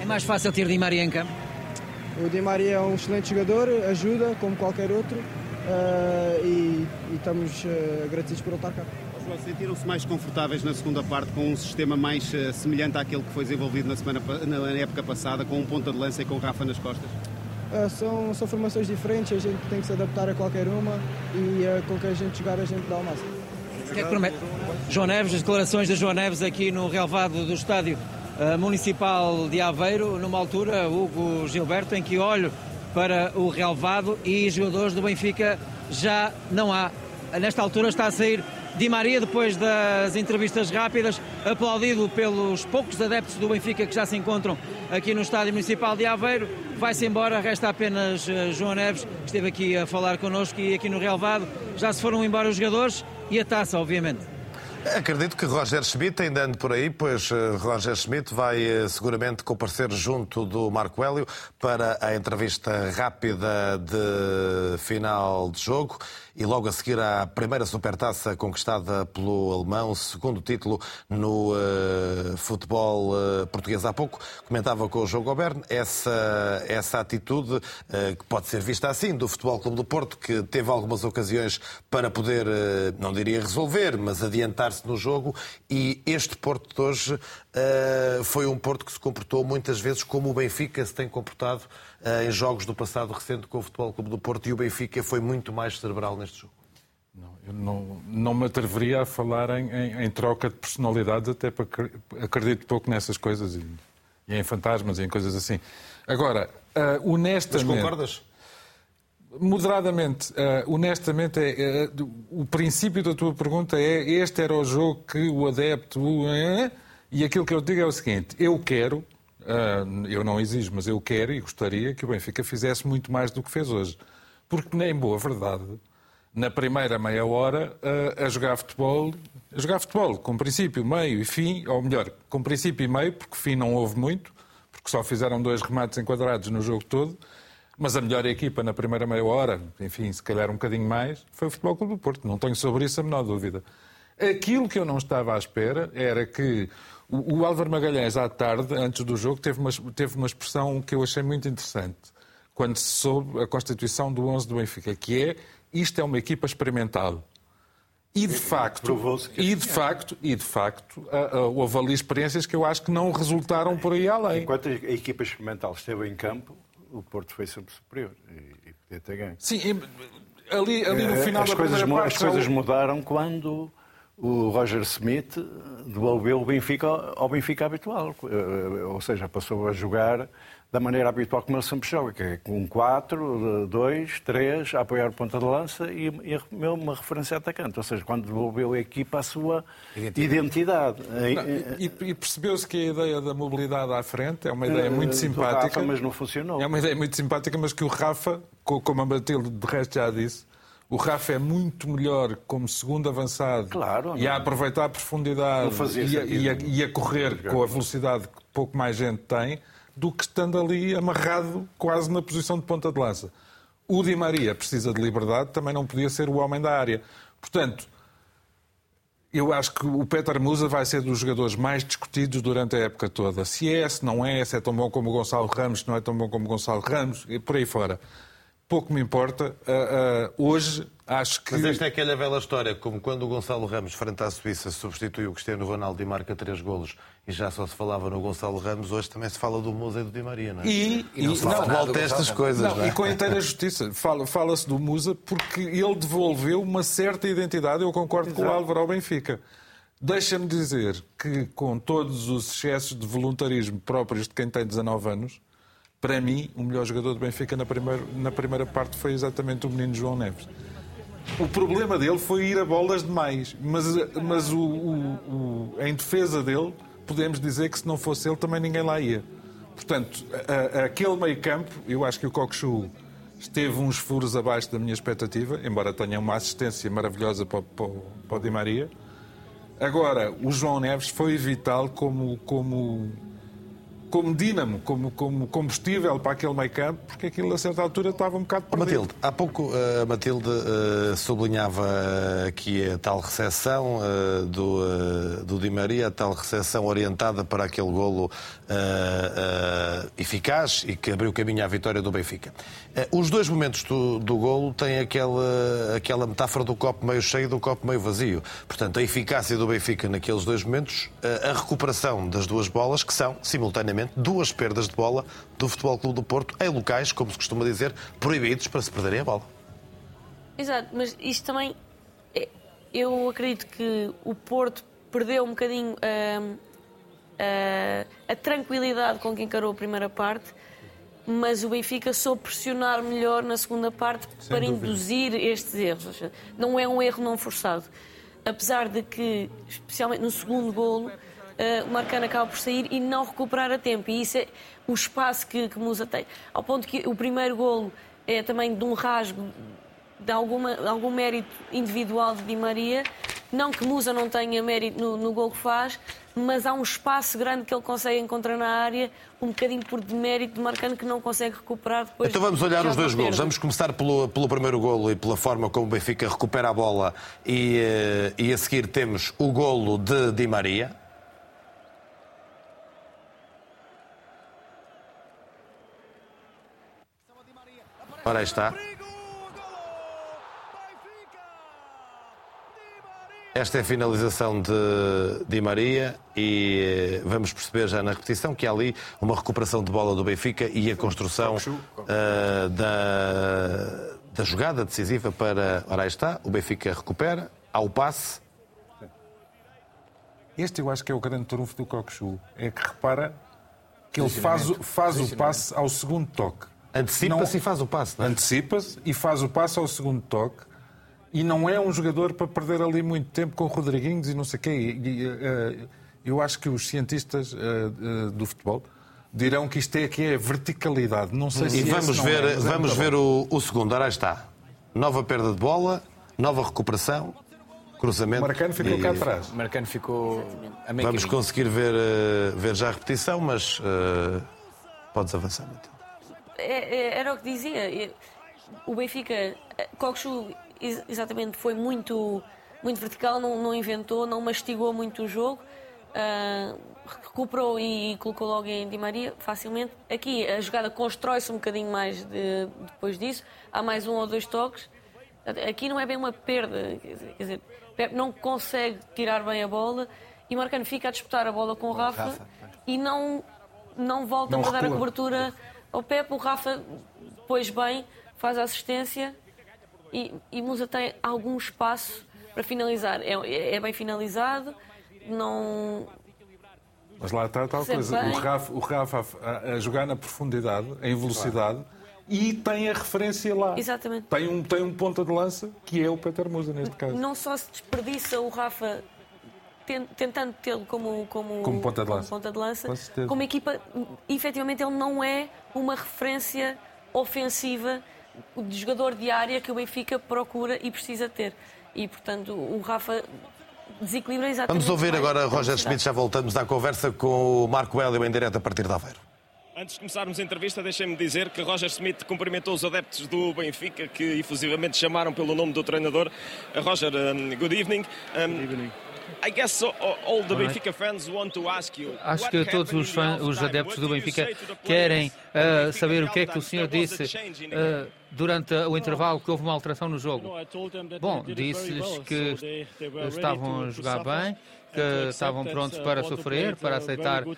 É mais fácil ter Di Maria em campo? O Di Maria é um excelente jogador, ajuda como qualquer outro. Uh, e, e, estamos uh, agradecidos por ele estar cá. Sentiram-se mais confortáveis na segunda parte com um sistema mais uh, semelhante àquele que foi desenvolvido na, semana, na época passada, com um ponta de lança e com o Rafa nas costas? são, são formações diferentes, a gente tem que se adaptar a qualquer uma e com que a gente jogar a gente dá o máximo. O que é que promete? João Neves, as declarações de João Neves aqui no relevado do estádio municipal de Aveiro, numa altura, Hugo Gilberto, em que olho para o relevado e jogadores do Benfica já não há. Nesta altura está a sair Di Maria, depois das entrevistas rápidas, aplaudido pelos poucos adeptos do Benfica que já se encontram aqui no Estádio Municipal de Aveiro. Vai-se embora, resta apenas eh, João Neves, que esteve aqui a falar connosco e aqui no relevado. Já se foram embora os jogadores e a taça, obviamente. Acredito que Roger Schmidt, ainda ande por aí, pois eh, Roger Schmidt vai eh, seguramente comparecer junto do Marco Hélio para a entrevista rápida de final de jogo e logo a seguir à primeira supertaça conquistada pelo alemão, segundo título no uh, futebol uh, português. Há pouco comentava com o João Goberno essa, essa atitude uh, que pode ser vista assim do Futebol Clube do Porto, que teve algumas ocasiões para poder, não diria resolver, mas adiantar-se no jogo e este Porto de hoje foi um Porto que se comportou muitas vezes como o Benfica se tem comportado eh, em jogos do passado recente com o Futebol Clube do Porto e o Benfica foi muito mais cerebral neste jogo? Não, eu não, não me atreveria a falar em, em, em troca de personalidades, até porque acredito pouco nessas coisas e, e em fantasmas e em coisas assim. Agora, uh, honestamente. Mas concordas? Moderadamente, uh, honestamente, é, uh, o princípio da tua pergunta é: este era o jogo que o adepto. E aquilo que eu digo é o seguinte: eu quero Uh, eu não exijo, mas eu quero e gostaria que o Benfica fizesse muito mais do que fez hoje. Porque, nem boa verdade, na primeira meia hora, uh, a jogar futebol, a jogar futebol com princípio, meio e fim, ou melhor, com princípio e meio, porque fim não houve muito, porque só fizeram dois remates enquadrados no jogo todo, mas a melhor equipa na primeira meia hora, enfim, se calhar um bocadinho mais, foi o Futebol Clube do Porto. Não tenho sobre isso a menor dúvida. Aquilo que eu não estava à espera era que o, Álvaro Magalhães, à tarde, antes do jogo, teve uma, teve uma expressão que eu achei muito interessante, quando se soube a constituição do 11 do Benfica, que é isto é uma equipa experimental. E de facto, e de facto, e de facto, houve ali experiências que eu acho que não resultaram por aí além. Enquanto a equipa experimental esteve em campo, o Porto foi sempre superior e, podia ter ganho. Sim, ali, ali no eh, final as da coisas, parte... As coisas mudaram quando o Roger Smith devolveu o Benfica ao Benfica habitual. Eh, ou seja, passou a jogar da maneira habitual como ele sempre joga, que é com 4, 2, 3, a apoiar ponta de lança e, e uma referência atacante. Ou seja, quando devolveu a equipa a sua identidade. identidade. Não, e, e percebeu-se que a ideia da mobilidade à frente é uma ideia eh, muito simpática. Rafa, mas não funcionou. É uma ideia muito simpática, mas que o Rafa, como a Matilde de resto já disse, o Rafa é muito melhor como segundo avançado claro, e a aproveitar a profundidade e a, e, a, e a, correr com a velocidade que pouco mais gente tem do que estando ali amarrado quase na posição de ponta de lança. O Di Maria precisa de liberdade, também não podia ser o homem da área. Portanto, eu acho que o Peter Musa vai ser dos jogadores mais discutidos durante a época toda. Se é, se não é, se é tão bom como o Gonçalo Ramos, se não é tão bom como o Gonçalo Ramos, e por aí fora pouco me importa. Uh, uh, hoje acho que. Mas esta é aquela velha história, como quando o Gonçalo Ramos, frente à Suíça, substituiu o Cristiano Ronaldo e marca três golos e já só se falava no Gonçalo Ramos, hoje também se fala do Musa e do Di Maria, não é? E, e não, e, se não, futebol estas coisas. Não, não é? E com a inteira justiça. Fala-se do Musa porque ele devolveu uma certa identidade, eu concordo Exato. com o Álvaro ao Benfica. Deixa-me dizer que, com todos os excessos de voluntarismo próprios de quem tem 19 anos, para mim, o melhor jogador do Benfica na primeira, na primeira parte foi exatamente o menino João Neves. O problema dele foi ir a bolas demais, mas, mas o, o, o, em defesa dele, podemos dizer que se não fosse ele também ninguém lá ia. Portanto, a, a, aquele meio campo, eu acho que o Cockchu esteve uns furos abaixo da minha expectativa, embora tenha uma assistência maravilhosa para, para, para o Di Maria. Agora, o João Neves foi vital como, como como dínamo, como, como combustível para aquele meio campo, porque aquilo a certa altura estava um bocado perdido. Matilde, há pouco eh, a Matilde uh, sublinhava aqui a tal recepção uh, do, do Di Maria, a tal recepção orientada para aquele golo eficaz e que abriu caminho à vitória do Benfica. os dois momentos do, do golo têm aquela, aquela metáfora do copo meio cheio e do copo meio vazio. Portanto, a eficácia do Benfica naqueles dois momentos, a recuperação das duas bolas, que são, simultaneamente, duas perdas de bola do Futebol Clube do Porto em locais, como se costuma dizer, proibidos para se perderem a bola. Exato, mas isto também. É, eu acredito que o Porto perdeu um bocadinho uh, uh, a tranquilidade com que encarou a primeira parte, mas o Benfica soube pressionar melhor na segunda parte Sem para dúvida. induzir estes erros. Seja, não é um erro não forçado. Apesar de que, especialmente no segundo golo, uh, o Marcano acaba por sair e não recuperar a tempo. E isso é o espaço que, que Musa tem. Ao ponto que o primeiro golo é também de um rasgo de, alguma, de algum mérito individual de Di Maria. Não que Musa não tenha mérito no, no gol que faz, mas há um espaço grande que ele consegue encontrar na área, um bocadinho por demérito de Marcano que não consegue recuperar depois. Então vamos olhar os dois golos. Vamos começar pelo, pelo primeiro golo e pela forma como o Benfica recupera a bola e, eh, e a seguir temos o golo de Di Maria. Ora aí está. Esta é a finalização de Di Maria e eh, vamos perceber já na repetição que há ali uma recuperação de bola do Benfica e a construção uh, da, da jogada decisiva para. Ora aí está, o Benfica recupera, há o passe. Este eu acho que é o grande trunfo do Cockchu. É que repara que ele faz, faz o passe ao segundo toque. Antecipa-se e faz o passe, não é? Antecipa-se e faz o passe ao segundo toque. E não é um jogador para perder ali muito tempo com Rodriguinhos e não sei o quê. E, e, uh, eu acho que os cientistas uh, uh, do futebol dirão que isto é que é verticalidade. Não sei e se vamos ver, é, vamos ver o, o segundo. Ora está. Nova perda de bola, nova recuperação, cruzamento. Marcano ficou e... cá atrás. Marcano ficou a meio Vamos caminho. conseguir ver, ver já a repetição, mas podes avançar, Matheus. É, é, era o que dizia. O Benfica, Coxu, exatamente, foi muito, muito vertical, não, não inventou, não mastigou muito o jogo. Uh, recuperou e colocou logo em Di Maria facilmente. Aqui a jogada constrói-se um bocadinho mais de, depois disso. Há mais um ou dois toques. Aqui não é bem uma perda, quer dizer, Pep não consegue tirar bem a bola e Marcano fica a disputar a bola com o Rafa, Rafa e não, não volta não a dar a cobertura ao Pepe, o Rafa, pois bem, faz a assistência e, e Musa tem algum espaço para finalizar. É, é bem finalizado, não. Mas lá está a tal coisa. O Rafa, o Rafa a, a, jogar na profundidade, em velocidade. Claro. E tem a referência lá. Exatamente. Tem um, tem um ponta de lança, que é o Peter Musa, neste caso. Não só se desperdiça o Rafa tentando tê-lo como, como, como, ponta de lança, como, ponta de lança, como equipa, efetivamente ele não é uma referência ofensiva de jogador de área que o Benfica procura e precisa ter. E, portanto, o Rafa desequilibra exatamente. Vamos ouvir agora Roger Schmidt, já voltamos à conversa com o Marco Hélio em direto a partir de Aveiro. Antes de começarmos a entrevista, deixem-me dizer que Roger Smith cumprimentou os adeptos do Benfica que efusivamente chamaram pelo nome do treinador. Roger, um, good evening. Um, good evening. Acho que todos os, fãs, os adeptos do Benfica querem uh, saber o que é que o senhor disse uh, durante o intervalo que houve uma alteração no jogo. Bom, disse-lhes que estavam a jogar bem, que estavam prontos para sofrer, para aceitar. Uh,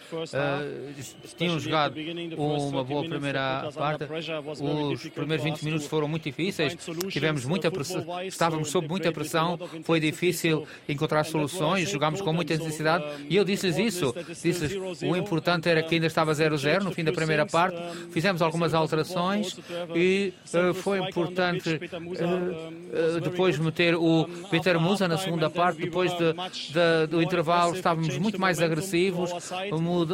tinham jogado uma boa primeira parte. Os primeiros 20 minutos foram muito difíceis. Tivemos muita pressão, estávamos sob muita pressão. Foi difícil encontrar soluções. Jogámos com muita intensidade. E eu disse-lhes isso. Disse-lhes o importante era que ainda estava 0-0 no fim da primeira parte. Fizemos algumas alterações e uh, foi importante uh, depois meter o Peter Musa na segunda parte, depois de, de, do o intervalo estávamos muito mais agressivos,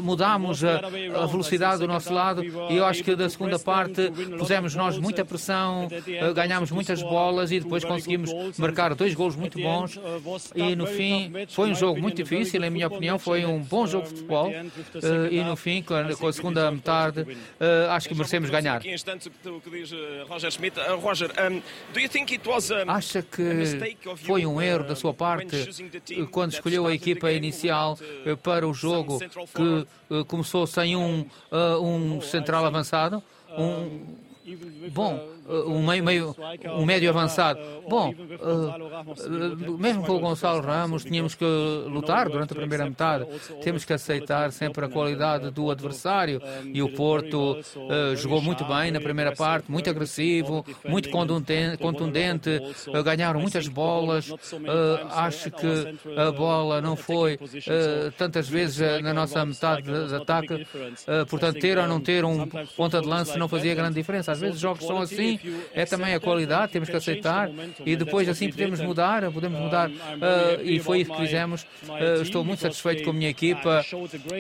mudámos a, a velocidade do nosso lado. e eu acho que da segunda parte pusemos nós muita pressão, ganhámos muitas bolas e depois conseguimos marcar dois golos muito bons. e no fim foi um jogo muito difícil, em minha opinião foi um bom jogo de futebol. e no fim, com a segunda metade, acho que merecemos ganhar. Acha que foi um erro da sua parte quando escolheu a equipa inicial para o jogo que começou sem um, um central avançado? Um, bom, um, meio, meio, um médio avançado. Bom, uh, mesmo com o Gonçalo Ramos, tínhamos que lutar durante a primeira metade. Temos que aceitar sempre a qualidade do adversário. E o Porto uh, jogou muito bem na primeira parte, muito agressivo, muito contundente, ganharam muitas bolas. acho que a bola não foi tantas vezes na nossa metade de, ataque. portanto, ter ou não ter um ponta de lança não fazia grande diferença. Às vezes os jogos são assim é também a qualidade, temos que aceitar e depois assim podemos mudar, podemos mudar uh, e foi isso que fizemos. Uh, estou muito satisfeito com a minha equipa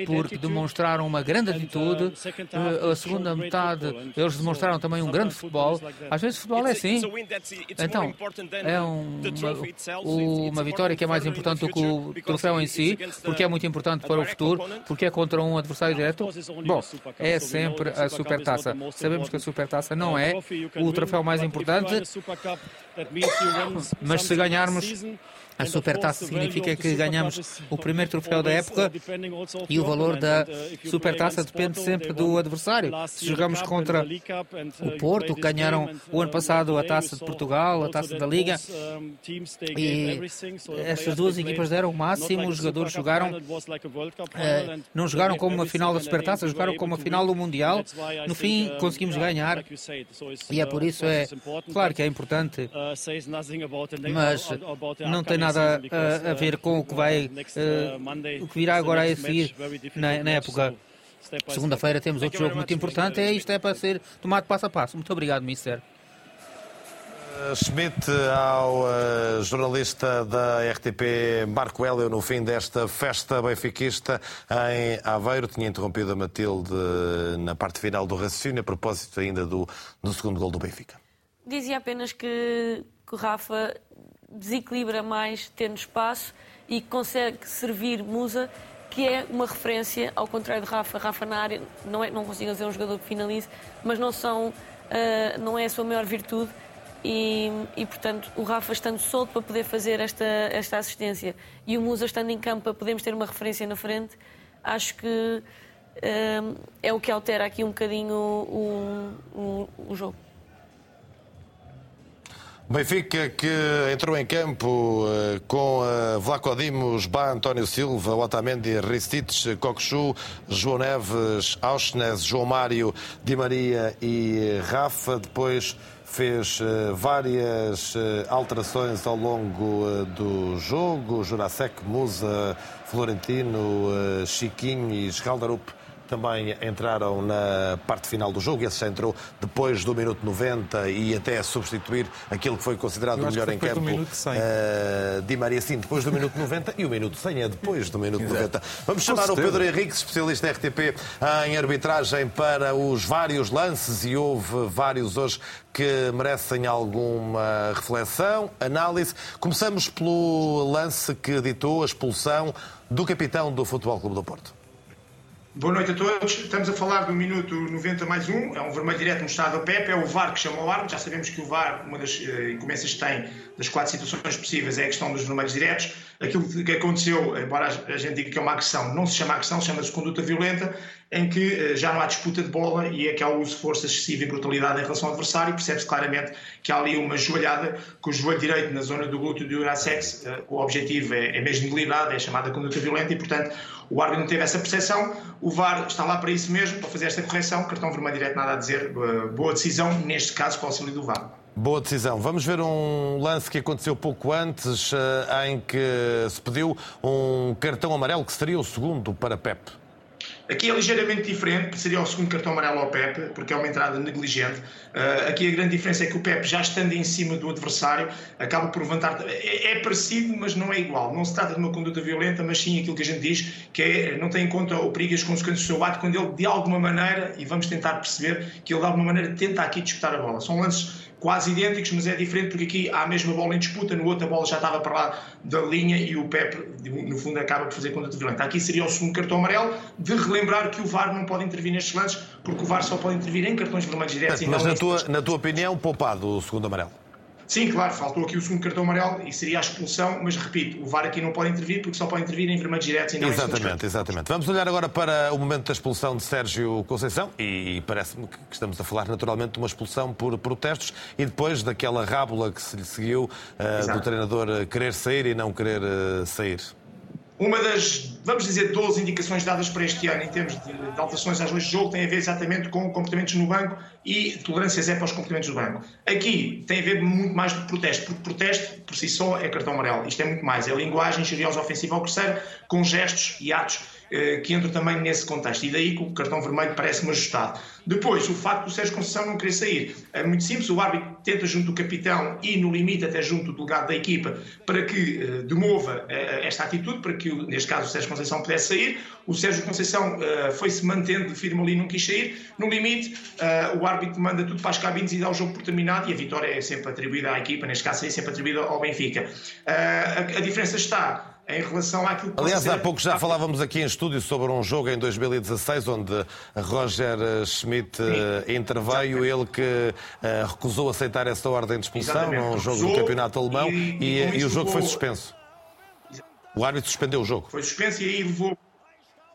porque demonstraram uma grande atitude. Uh, a segunda metade eles demonstraram também um grande futebol. Às vezes o futebol é assim. Então, é um, uma, uma vitória que é mais importante do que o troféu em si, porque é muito importante para o futuro, porque é contra um adversário direto. Bom, é sempre a supertaça. Sabemos que a supertaça não é o o troféu mais importante, mas se ganharmos a supertaça significa que ganhamos o primeiro troféu da época e o valor da supertaça depende sempre do adversário. Se jogamos contra o Porto, que ganharam o ano passado a taça de Portugal, a taça da Liga, e estas duas equipas deram o máximo, os jogadores jogaram, eh, não jogaram como uma final da supertaça, jogaram como uma final do Mundial. No fim, conseguimos ganhar e é por isso é claro que é importante, mas não tem nada nada a, a ver com o que vai, uh, o que virá agora a seguir na, na época. Segunda-feira temos outro jogo muito importante. É isto é para ser tomado passo a passo. Muito obrigado, Mister. Eh, Schmidt, ao uh, jornalista da RTP Marco Hélio, no fim desta festa benfiquista em Aveiro, tinha interrompido a Matilde na parte final do raciocínio, a propósito ainda do, do segundo gol do Benfica. Dizia apenas que, que o Rafa desequilibra mais tendo espaço e consegue servir Musa, que é uma referência, ao contrário de Rafa. Rafa na área, não, é, não consigo dizer um jogador que finalize, mas não, são, uh, não é a sua maior virtude. E, e, portanto, o Rafa estando solto para poder fazer esta, esta assistência e o Musa estando em campo para podermos ter uma referência na frente, acho que uh, é o que altera aqui um bocadinho o, o, o jogo. Benfica que entrou em campo uh, com uh, Vlaco Dimos, Bá, António Silva, Otamendi, Ristich, Coxu, João Neves, Auschnes, João Mário, Di Maria e Rafa. Depois fez uh, várias alterações ao longo do jogo. Jurasek, Musa, Florentino, Chiquinho e Schalderup também entraram na parte final do jogo. Esse já entrou depois do minuto 90 e até substituir aquilo que foi considerado o melhor em campo. Uh, Di Maria, sim, depois do minuto 90 e o minuto 100 é depois do minuto 90. Vamos chamar o Pedro Henrique, especialista RTP em arbitragem, para os vários lances e houve vários hoje que merecem alguma reflexão, análise. Começamos pelo lance que ditou a expulsão do capitão do Futebol Clube do Porto. Boa noite a todos. Estamos a falar do minuto 90 mais um. É um vermelho direto mostrado a Pepe. É o VAR que chama o árbitro. Já sabemos que o VAR, uma das uh, incumbências que tem das quatro situações possíveis, é a questão dos vermelhos diretos. Aquilo que aconteceu, embora a gente diga que é uma agressão, não se chama agressão, chama-se conduta violenta, em que uh, já não há disputa de bola e é que há uso de força excessiva e brutalidade em relação ao adversário. Percebe-se claramente que há ali uma joelhada com o joelho direito na zona do glúteo do Urasex. Uh, o objetivo é, é mesmo debilidade, é chamada conduta violenta e, portanto, o árbitro não teve essa percepção, o VAR está lá para isso mesmo, para fazer esta correção. Cartão vermelho direto, nada a dizer. Boa decisão, neste caso, com o auxílio do VAR. Boa decisão. Vamos ver um lance que aconteceu pouco antes, eh, em que se pediu um cartão amarelo, que seria o segundo para Pep. Aqui é ligeiramente diferente, seria o segundo cartão amarelo ao Pepe, porque é uma entrada negligente. Uh, aqui a grande diferença é que o Pepe, já estando em cima do adversário, acaba por levantar. É, é, parecido, mas não é igual. Não se trata de uma conduta violenta, mas sim aquilo que a gente diz, que é, não tem em conta o perigo e as consequências do seu ato, quando ele, de alguma maneira, e vamos tentar perceber, que ele de alguma maneira tenta aqui disputar a bola. São lances quase idênticos, mas é diferente porque aqui há a mesma bola em disputa, no outro a bola já estava para lá da linha e o Pepe, no fundo, acaba por fazer conta de violenta. Aqui seria o segundo cartão amarelo, de relembrar que o VAR não pode intervir nestes lances, porque o VAR só pode intervir em cartões vermelhos diretos. Mas, mas na, tua, na tua opinião, poupado o segundo amarelo? Sim, claro, faltou aqui o segundo cartão amarelo e seria a expulsão, mas repito, o VAR aqui não pode intervir porque só pode intervir em vermelhos diretos e não Exatamente, exatamente. Vamos olhar agora para o momento da expulsão de Sérgio Conceição e parece-me que estamos a falar naturalmente de uma expulsão por protestos e depois daquela rábula que se lhe seguiu uh, do treinador querer sair e não querer uh, sair uma das, vamos dizer, 12 indicações dadas para este ano em termos de, de alterações às leis de jogo tem a ver exatamente com comportamentos no banco e tolerância zero para os comportamentos do banco. Aqui tem a ver muito mais de protesto, porque protesto por si só é cartão amarelo. Isto é muito mais, é linguagem injuriosa ofensiva ao terceiro, com gestos e atos que entram também nesse contexto. E daí que o cartão vermelho parece-me ajustado. Depois, o facto do Sérgio Conceição não querer sair. É muito simples, o árbitro tenta junto do capitão e, no limite, até junto do delegado da equipa, para que uh, demova uh, esta atitude, para que, neste caso, o Sérgio Conceição pudesse sair. O Sérgio Conceição uh, foi-se mantendo firme ali, não quis sair. No limite, o árbitro manda tudo para as cabines e dá o jogo por terminado e a vitória é sempre atribuída à equipa, neste caso, é sempre atribuída ao Benfica. A, a diferença está em relação àquilo que Aliás, há pouco já falávamos aqui em estúdio sobre um jogo em 2016 onde Roger Schmidt Sim. Eh, interveio, ele que uh, recusou aceitar essa ordem de expulsão Exatamente. num jogo do campeonato alemão e, e, e, e o jogo foi suspenso. O árbitro suspendeu o jogo. Foi suspenso e aí levou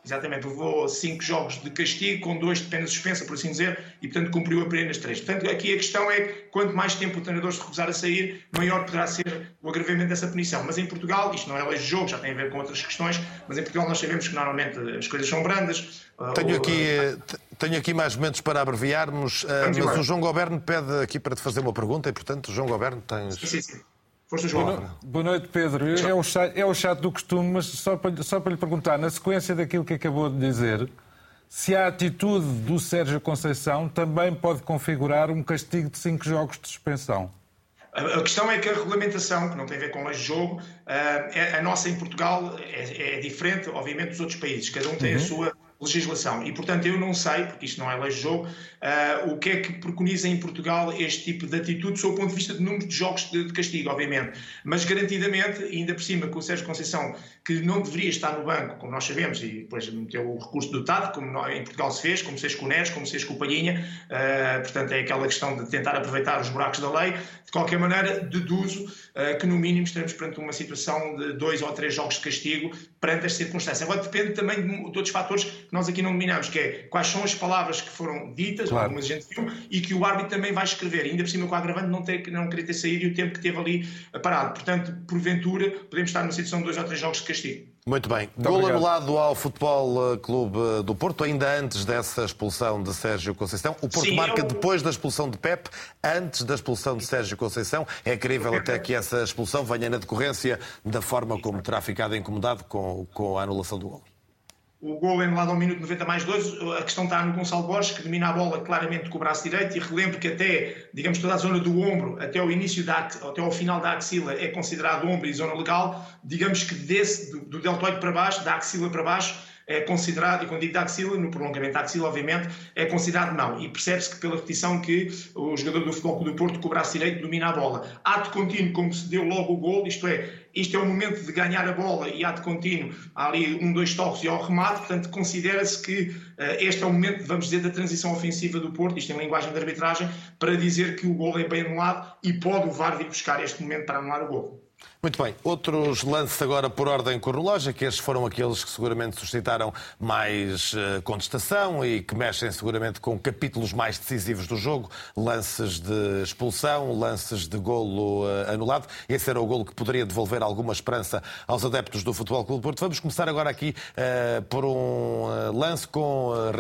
Exatamente, levou cinco jogos de castigo, com dois de pena suspensa, por assim dizer, e portanto cumpriu apenas três. Portanto, aqui a questão é quanto mais tempo o treinador se recusar a sair, maior poderá ser o agravamento dessa punição. Mas em Portugal, isto não é lei de jogo, já tem a ver com outras questões, mas em Portugal nós sabemos que normalmente as coisas são brandas. Tenho aqui, tenho aqui mais momentos para abreviarmos, eh, mas embora. o João Goberno pede aqui para te fazer uma pergunta e, portanto, João Goberno, tens. Sim, sim, sim. Força, João. Boa, boa noite, Pedro. É o, chato, é o chato do costume, mas só para, só para lhe perguntar, na sequência daquilo que acabou de dizer, se a atitude do Sérgio Conceição também pode configurar um castigo de cinco jogos de suspensão. A questão é que a regulamentação, que não tem a ver com leis de jogo, eh, a nossa em Portugal é, é diferente, obviamente, dos outros países. Cada um tem uhum. a sua legislação. E, portanto, eu não sei, porque isto não é lei de jogo, uh, o que é que preconiza em Portugal este tipo de atitude, sob o ponto de vista de número de jogos de, de, castigo, obviamente. Mas, garantidamente, ainda por cima, com o Sérgio Conceição, que não deveria estar no banco, como nós sabemos, e depois meteu o recurso dotado, como em Portugal se fez, como se fez com o Neres, como se fez com o Palhinha, uh, portanto, é aquela questão de tentar aproveitar os buracos da lei. De qualquer maneira, deduzo uh, que, no mínimo, estaremos perante uma situação de dois ou três jogos de castigo perante esta circunstância. Agora, depende também de, de outros fatores nós aqui não dominamos, que é quais são as palavras que foram ditas, claro. algumas gente viu, e que o árbitro também vai escrever. Ainda por cima com o agravante não, ter, não querer ter saído e o tempo que teve ali parado. Portanto, porventura, podemos estar numa situação de dois ou três jogos de castigo. Muito bem. Muito Gol obrigado. anulado ao Futebol eh, Clube do Porto, ainda antes dessa expulsão de Sérgio Conceição. O Porto Sim, marca eu... depois da expulsão de Pep, antes da expulsão de Sérgio Conceição. É crível até que essa expulsão venha na decorrência da forma como terá ficado incomodado com, com a anulação do gol o gol é anulado ao minuto 90 mais 2, a questão está no Gonçalo Borges, que domina a bola claramente com o braço direito, e relembro que até, digamos, toda a zona do ombro, até o início da, até ao final da axila, é considerado ombro e zona legal, digamos que desse, do, do deltoide para baixo, da axila para baixo, é considerado, e quando digo da axila, no prolongamento da axila, obviamente, é considerado não. E percebe-se que pela repetição que o jogador do Futebol do Porto, com o braço direito, domina a bola. Ato contínuo, como se deu logo o gol, isto é, isto é o momento de ganhar a bola e ato contínuo, há ali um, dois toques e ao remate, portanto, considera-se que uh, este é o momento, vamos dizer, da transição ofensiva do Porto, isto em linguagem de arbitragem, para dizer que o gol é bem anulado e pode o VAR vir buscar este momento para anular o gol. Muito bem. Outros lances agora por ordem cronológica. Estes foram aqueles que seguramente suscitaram mais uh, contestação e que mexem seguramente com capítulos mais decisivos do jogo. Lances de expulsão, lances de golo uh, anulado. Esse era o golo que poderia devolver alguma esperança aos adeptos do Futebol Clube Porto. Vamos começar agora aqui uh, por um lance com uh,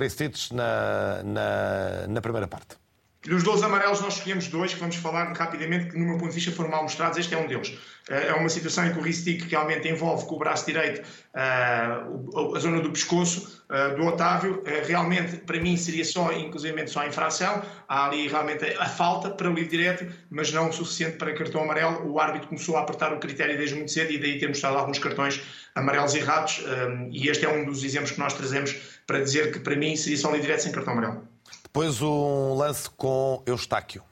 na, na, na primeira parte. Dos 12 amarelos, nós escolhemos dois, que vamos falar rapidamente, que, no meu ponto de vista, foram mal mostrados. Este é um deles. Eh, é uma situação em que o Ristic realmente envolve com o braço direito uh, a zona do pescoço uh, do Otávio. Realmente, para mim, seria só, inclusive, só a infração. Há ali realmente a falta para o livre direto, mas não o suficiente para cartão amarelo. O árbitro começou a apertar o critério desde muito cedo e daí temos estado alguns cartões amarelos errados. e este é um dos exemplos que nós trazemos para dizer que, para mim, seria só livre direto sem cartão amarelo. Depois um lance com Eustáquio.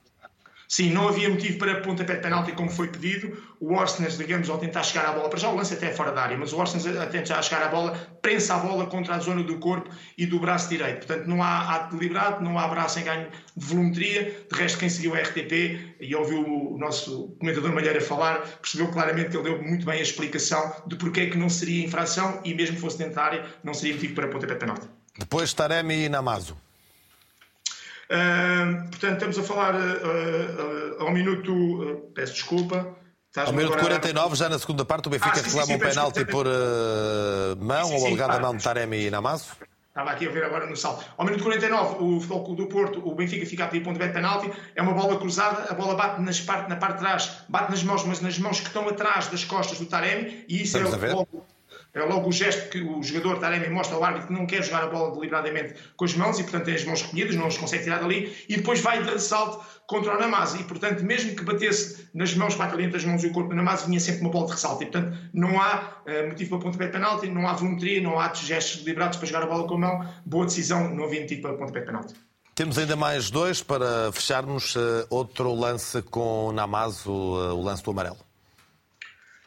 Sim, não havia motivo para pontapé de penalti como foi pedido. O Orsnes, digamos, ao tentar chegar à bola, para já o lance até fora da área, mas o Orsnes a tentar chegar à bola, prensa a bola contra a zona do corpo e do braço direito. Portanto, não há ato deliberado, não há braço em ganho de volumetria. De resto, quem seguiu a RTP e ouviu o nosso comentador Malheira falar, percebeu claramente que ele deu muito bem a explicação de porque é que não seria infração e mesmo que fosse dentro da área, não seria motivo para pontapé de penalti. Depois Taremi e Namazo portanto, estamos a falar uh, uh, ao minuto. peço desculpa. Ao minuto 49, já na segunda parte, o Benfica ah, reclama um penalti por mão sim, sim, ou alegada mão de Taremi e Namazo. Estava aqui a ver agora no salto. Ao minuto 49, o Futebol do Porto, o Benfica fica a pedir ponto de penalti. É uma bola cruzada, a bola bate nas parte, na parte de trás, bate nas mãos, mas nas mãos que estão atrás das costas do Taremi. E isso Estamos é logo, é logo o gesto que o jogador Taremi mostra ao árbitro que não quer jogar a bola deliberadamente com as mãos e, portanto, tem as mãos recolhidas, não as consegue tirar dali e depois vai de ressalto contra o Namaz. E, portanto, mesmo que batesse nas mãos, bate ali entre as mãos e o corpo do Namaz, vinha sempre uma bola de ressalto. E, portanto, não há uh, motivo para pontapé de penalti, não há volumetria, não há gestos deliberados para jogar a bola com a mão. Boa decisão, não havia motivo para pontapé de penalti. Temos ainda mais dois para fecharmos. Uh, outro lance com o Namaz, o, uh, o lance do amarelo.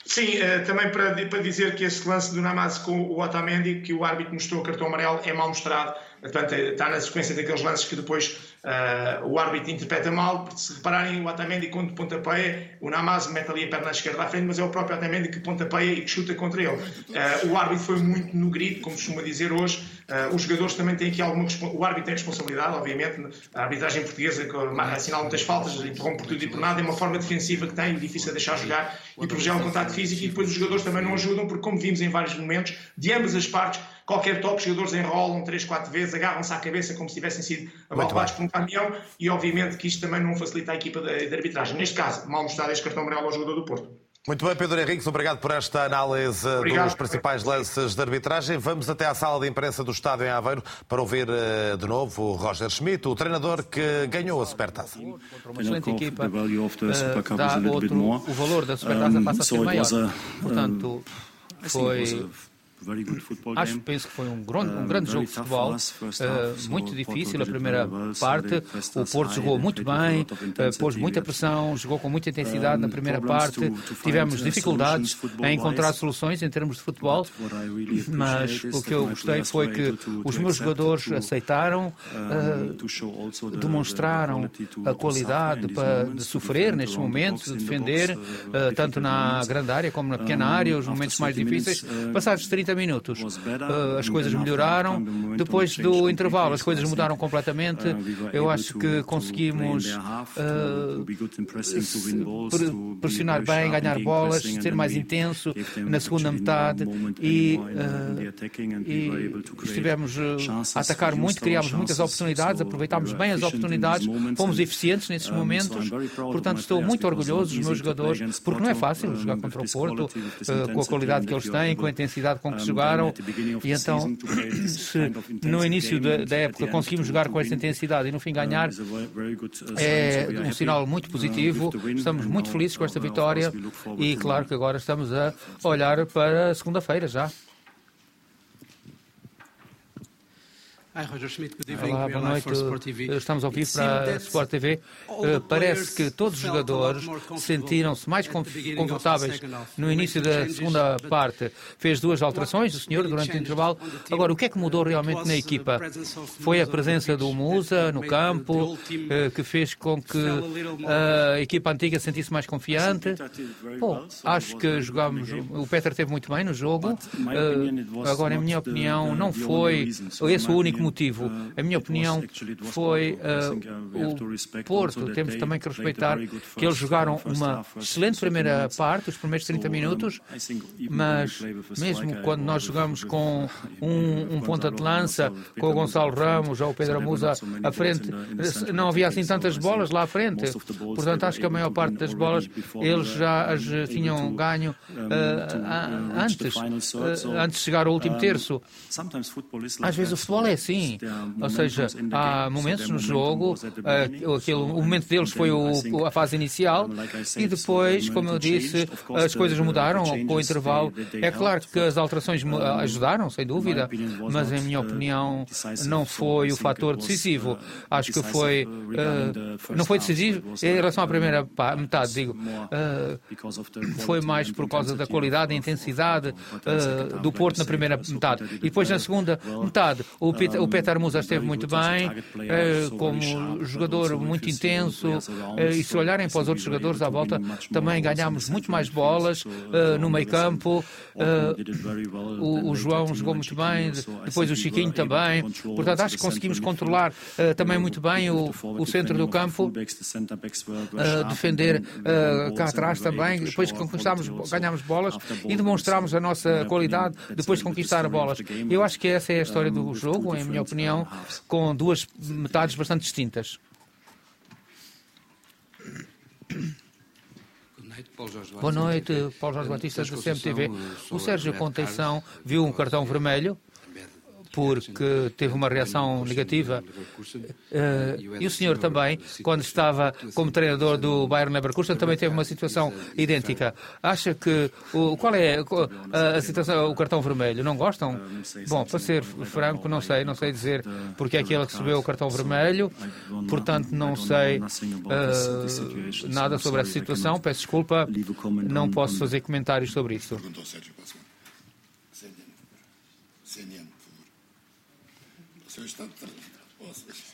Sim, eh, também para, para dizer que esse lance do Namaz com o Otamendi, que o árbitro mostrou o cartão amarelo, é mal mostrado. Portanto, está na sequência daqueles lances que depois uh, o árbitro interpreta mal. Porque se repararem, o Otamendi, quando pontapeia, o Namaz mete ali a perna esquerda à frente, mas é o próprio Otamendi que pontapeia e que chuta contra ele. Uh, o árbitro foi muito no grito, como costuma dizer hoje. Uh, os jogadores também têm aqui alguma O árbitro tem responsabilidade, obviamente. A arbitragem portuguesa assinala muitas faltas, interrompe por tudo e por nada. É uma forma defensiva que tem, difícil de deixar jogar e privilegiar o contato físico. E depois os jogadores também não ajudam, porque, como vimos em vários momentos, de ambas as partes, qualquer toque, os jogadores enrolam 3, 4 vezes, agarram-se à cabeça como se tivessem sido abalroados por um caminhão e obviamente que isto também não facilita a equipa de, de arbitragem. Neste caso, mal mostrado este cartão amarelo ao jogador do Porto. Muito bem, Pedro Henriques, obrigado por esta análise obrigado. dos principais lances de arbitragem. Vamos até à sala de imprensa do Estádio em Aveiro para ouvir eh, de novo o Roger Schmidt, o treinador que ganhou a Supertaça. Uma excelente equipa, uh, dá outro, o valor da Supertaça passa a ser maior. Portanto, foi Acho, penso que foi um grande, um grande jogo de futebol, uh, muito difícil a primeira parte. O Porto jogou muito bem, uh, pôs muita pressão, jogou com muita intensidade na primeira parte. Tivemos dificuldades em encontrar soluções em termos de futebol, mas o que eu gostei foi que os meus jogadores aceitaram, uh, demonstraram a qualidade para, de sofrer nestes momentos, de defender, tanto na grande área como na pequena área, os momentos mais difíceis. Passados 30 minutos. Uh, as coisas melhoraram. Depois do intervalo, as coisas mudaram completamente. Eu acho que conseguimos uh, pressionar bem, ganhar bolas, ser mais intenso na segunda metade e, uh, e estivemos a atacar muito, criámos muitas oportunidades, aproveitámos bem as oportunidades, fomos eficientes nesses momentos. Portanto, estou muito orgulhoso dos meus jogadores, porque não é fácil jogar contra o Porto, com a qualidade que eles têm, com a intensidade com que jogaram. E então, (coughs) se no início da, da época conseguimos jogar com essa intensidade e no fim ganhar, é um sinal muito positivo. Estamos muito felizes com esta vitória e, claro, que agora estamos a olhar para segunda-feira já. Olá, boa noite. Estamos ao vivo para a Sport TV. Uh, parece que todos os jogadores sentiram-se mais confortáveis no início da segunda parte. Fez duas alterações, o senhor, durante o intervalo. Agora, o que é que mudou realmente na equipa? Foi a presença do Musa no campo, uh, que fez com que a equipa antiga sentisse mais confiante? Bom, acho que jogámos. O Peter teve muito bem no jogo. Uh, agora, em minha opinião, não foi esse o único motivo. A minha minha opinião, foi uh, o Porto. Temos também que respeitar que eles jogaram uma excelente primeira parte, os primeiros 30 minutos, mas mesmo quando nós jogamos com (laughs) um, um ponta de lança, com o Gonçalo Ramos ou o Pedro Musa à frente, não havia assim tantas bolas lá à frente. Portanto, acho que a maior parte das bolas eles já as tinham ganho uh, antes, uh, antes de chegar ao último terço. Às vezes o futebol é assim, ou seja, há momentos no jogo, uh, aquele, o momento deles foi o, a fase inicial e depois, como eu disse, as coisas mudaram com o intervalo. É claro que as alterações ajudaram, sem dúvida, mas em minha opinião não foi o fator decisivo. Acho que foi, uh, não foi decisivo em relação à primeira metade, digo, uh, foi mais por causa da qualidade e intensidade uh, do Porto na primeira metade. E depois na segunda metade, o Peter Musa esteve muito bem, como jogador muito intenso, e se olharem para os outros jogadores à volta, também ganhámos muito mais bolas no meio campo. o, João jogou muito bem, depois o Chiquinho também. Portanto, acho que conseguimos controlar também muito bem o, o centro do campo, defender cá atrás também. Depois conquistámos, ganhámos bolas e demonstrámos a nossa qualidade depois de conquistar bolas. Eu acho que essa é a história do jogo, em minha opinião, com duas metades bastante distintas. Boa noite, Paulo Jorge Batista da CMTV. O Sérgio Conceição viu um cartão vermelho porque teve uma reação negativa. Uh, e o senhor também, quando estava como treinador do Bayern Leverkusen, também teve uma situação idêntica. Acha que o, qual é a, a situação, o cartão vermelho? Não gostam? Bom, para ser franco, não sei, não sei dizer porque é que ele recebeu o cartão vermelho. Portanto, não sei uh, nada sobre essa situação. Peço desculpa, não posso fazer comentários sobre isso. そうしたったら忘れち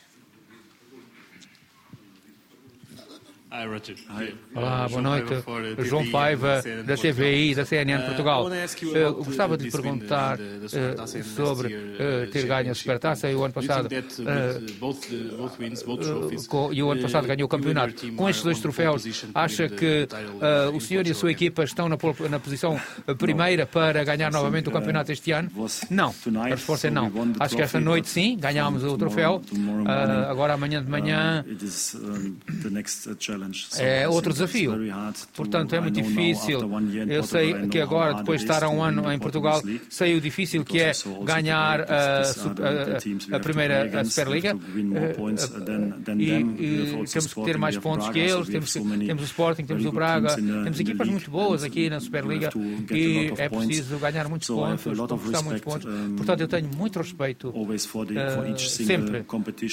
ゃう。Olá, boa noite. João Paiva, da TVI, da CNN uh, Portugal. Uh, gostava de lhe perguntar uh, sobre ter ganho a Supertaça e o ano passado. e o ano passado ganhou o campeonato. Com estes dois troféus, acha que o senhor e a sua equipa estão na, na posição primeira para ganhar novamente o campeonato este ano? Não. A resposta é não. Acho que esta noite sim, ganhámos o troféu. agora amanhã de manhã é outro desafio. Portanto, é muito difícil. Eu sei que agora, depois de estar há um ano em Portugal, sei o difícil que é ganhar a, a, a primeira a Superliga. E, e temos que ter mais pontos que eles. Temos, temos o Sporting, temos o Braga, temos equipas muito boas aqui na Superliga e é preciso ganhar muitos pontos, conquistar muitos pontos. Portanto, eu tenho muito respeito uh, sempre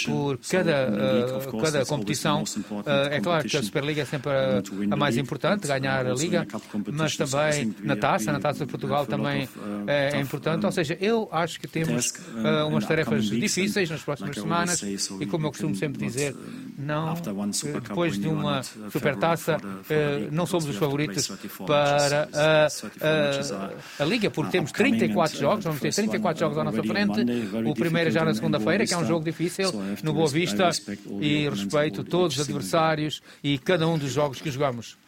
por cada, uh, cada competição. Uh, é claro que a Superliga é sempre a, a, mais importante, ganhar a Liga, mas também na taça, na taça de Portugal também é, é importante. Ou seja, eu acho que temos uh, umas tarefas difíceis nas próximas semanas e, como eu costumo sempre dizer, não, depois de uma supertaça, uh, não somos os favoritos para a, a, a Liga, porque temos 34 jogos, vamos ter 34 jogos à nossa frente. O primeiro já na segunda-feira, que é um jogo difícil, no Boa Vista, e respeito todos os adversários e cada um dos jogos que jogamos.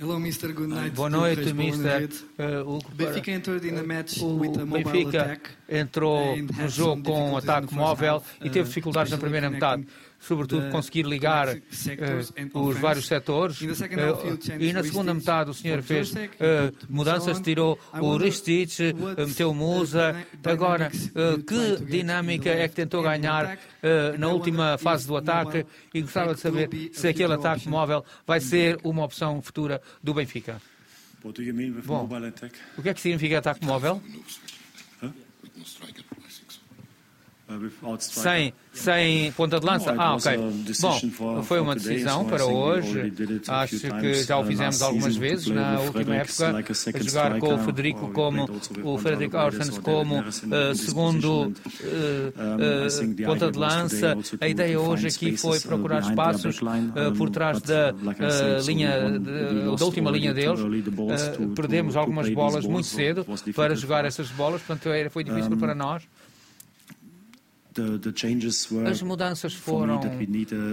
Hello, Mr. Good night. Boa noite, Mr. Uh, o Benfica entered in the match o with a mobile Benfica attack entrou no jogo com um ataque móvel e teve dificuldades na primeira metade sobretudo conseguir ligar uh, os vários setores. Uh, e na segunda metade o senhor fez uh, mudanças, tirou o Ristich, meteu o Musa. Agora, que dinâmica é que tentou ganhar na última fase do ataque? E gostava de saber se aquele ataque móvel vai ser uma opção futura do Benfica. Bom, o que é que significa ataque móvel? Sem sem ponta de lança? Ah, ok. Bom, foi uma decisão para hoje. Acho que já o fizemos algumas vezes na última época, jogar com o Federico como o Frederico Orsens como uh, segundo uh, uh, ponta de lança. A ideia hoje aqui foi procurar espaços por trás da linha de, da última linha deles. perdemos algumas bolas muito cedo para jogar essas bolas, portanto foi difícil para nós. As mudanças foram,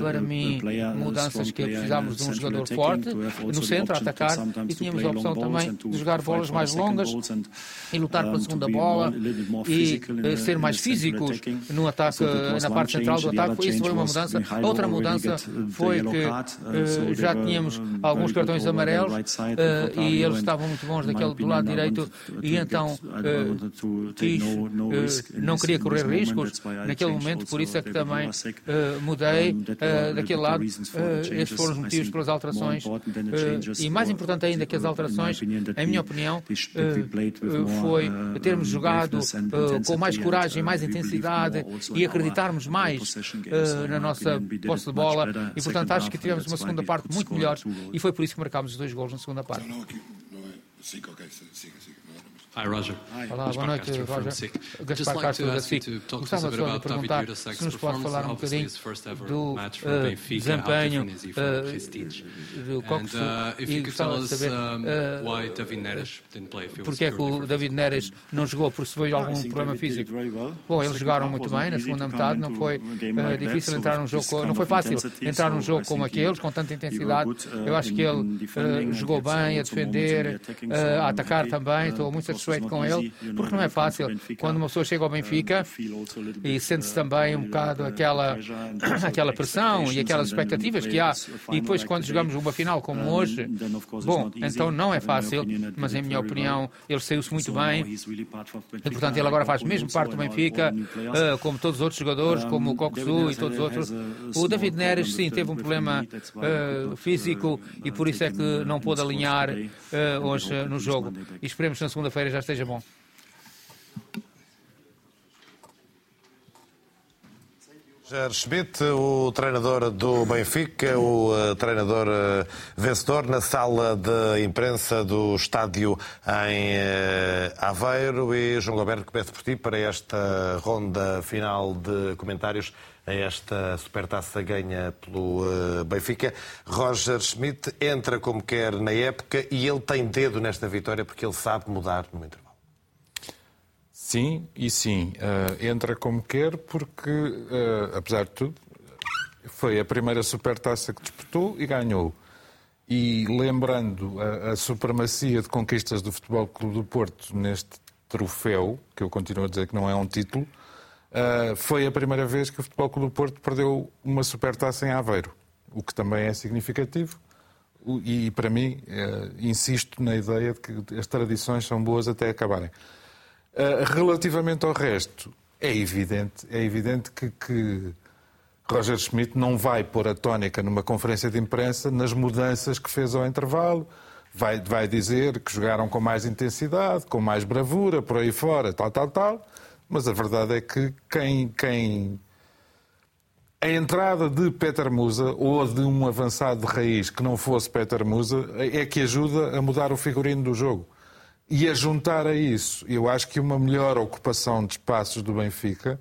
para mim, mudanças que precisávamos de um jogador forte no centro, a atacar, e tínhamos a opção também de jogar bolas mais longas e lutar pela segunda bola e eh, ser mais físicos no ataque, na parte central do ataque. Isso foi uma mudança. Outra mudança foi que uh, já tínhamos alguns cartões amarelos uh, e eles estavam muito bons daquele do lado direito e então uh, quis, não queria correr riscos naquele momento, por isso é que também uh, mudei uh, daquele lado. Uh, estes foram os motivos pelas alterações. e mais importante ainda que as alterações, em minha opinião, foi termos jogado com mais coragem, mais intensidade e acreditarmos mais na nossa posse de bola. E, portanto, acho que tivemos uma segunda parte muito melhor e foi por isso que marcámos os dois gols na segunda parte. Hi, Roger. Olá, boa noite, Roger. Gaspar Castro da SIC. Gostava só de perguntar se nos pode falar um bocadinho do uh, desempenho uh, do Coxo e gostava de saber uh, porque é que o David Neres não jogou, porque se foi algum problema físico. Bom, eles jogaram muito bem na segunda metade, não foi uh, difícil entrar num jogo, não foi fácil entrar num jogo como aqueles, com tanta intensidade. Eu acho que ele uh, jogou bem a defender, uh, a atacar também, estou muito satisfeito satisfeito com ele, porque não é fácil. Quando uma pessoa chega ao Benfica e sente-se também um bocado aquela, (laughs) aquela pressão e aquelas expectativas que há, e depois quando jogamos uma final como hoje, bom, então não é fácil, mas em minha opinião ele saiu-se muito bem e portanto ele agora faz mesmo parte do Benfica, uh, como todos os outros jogadores, como o Coxu e todos os outros. O David Neres, sim, teve um problema físico e por isso é que não pôde alinhar hoje no jogo. E esperemos na segunda-feira já esteja bom. Ger Schmidt, o treinador do Benfica, o uh, treinador uh, vencedor na sala de imprensa do estádio em uh, Aveiro. E João Goberto, começo por ti para esta ronda final de comentários a esta supertaça ganha pelo Benfica. Roger Schmidt entra como quer na época e ele tem dedo nesta vitória porque ele sabe mudar no intervalo. Sim e sim. Uh, entra como quer porque, uh, apesar de tudo, foi a primeira supertaça que disputou e ganhou. E lembrando a, a, supremacia de conquistas do Futebol Clube do Porto neste troféu, que eu continuo a dizer que não é um título, uh, foi a primeira vez que o Futebol Clube do Porto perdeu uma supertaça em Aveiro, o que também é significativo. E, para mim, insisto na ideia de que as tradições são boas até acabarem. Uh, relativamente ao resto, é evidente, é evidente que, que, Roger Schmidt não vai pôr a tónica numa conferência de imprensa nas mudanças que fez ao intervalo. Vai, vai dizer que jogaram com mais intensidade, com mais bravura, por aí fora, tal, tal, tal. Mas a verdade é que quem, quem a entrada de Peter Musa ou de um avançado de raiz que não fosse Peter Musa é que ajuda a mudar o figurino do jogo. E a juntar a isso, eu acho que uma melhor ocupação de espaços do Benfica,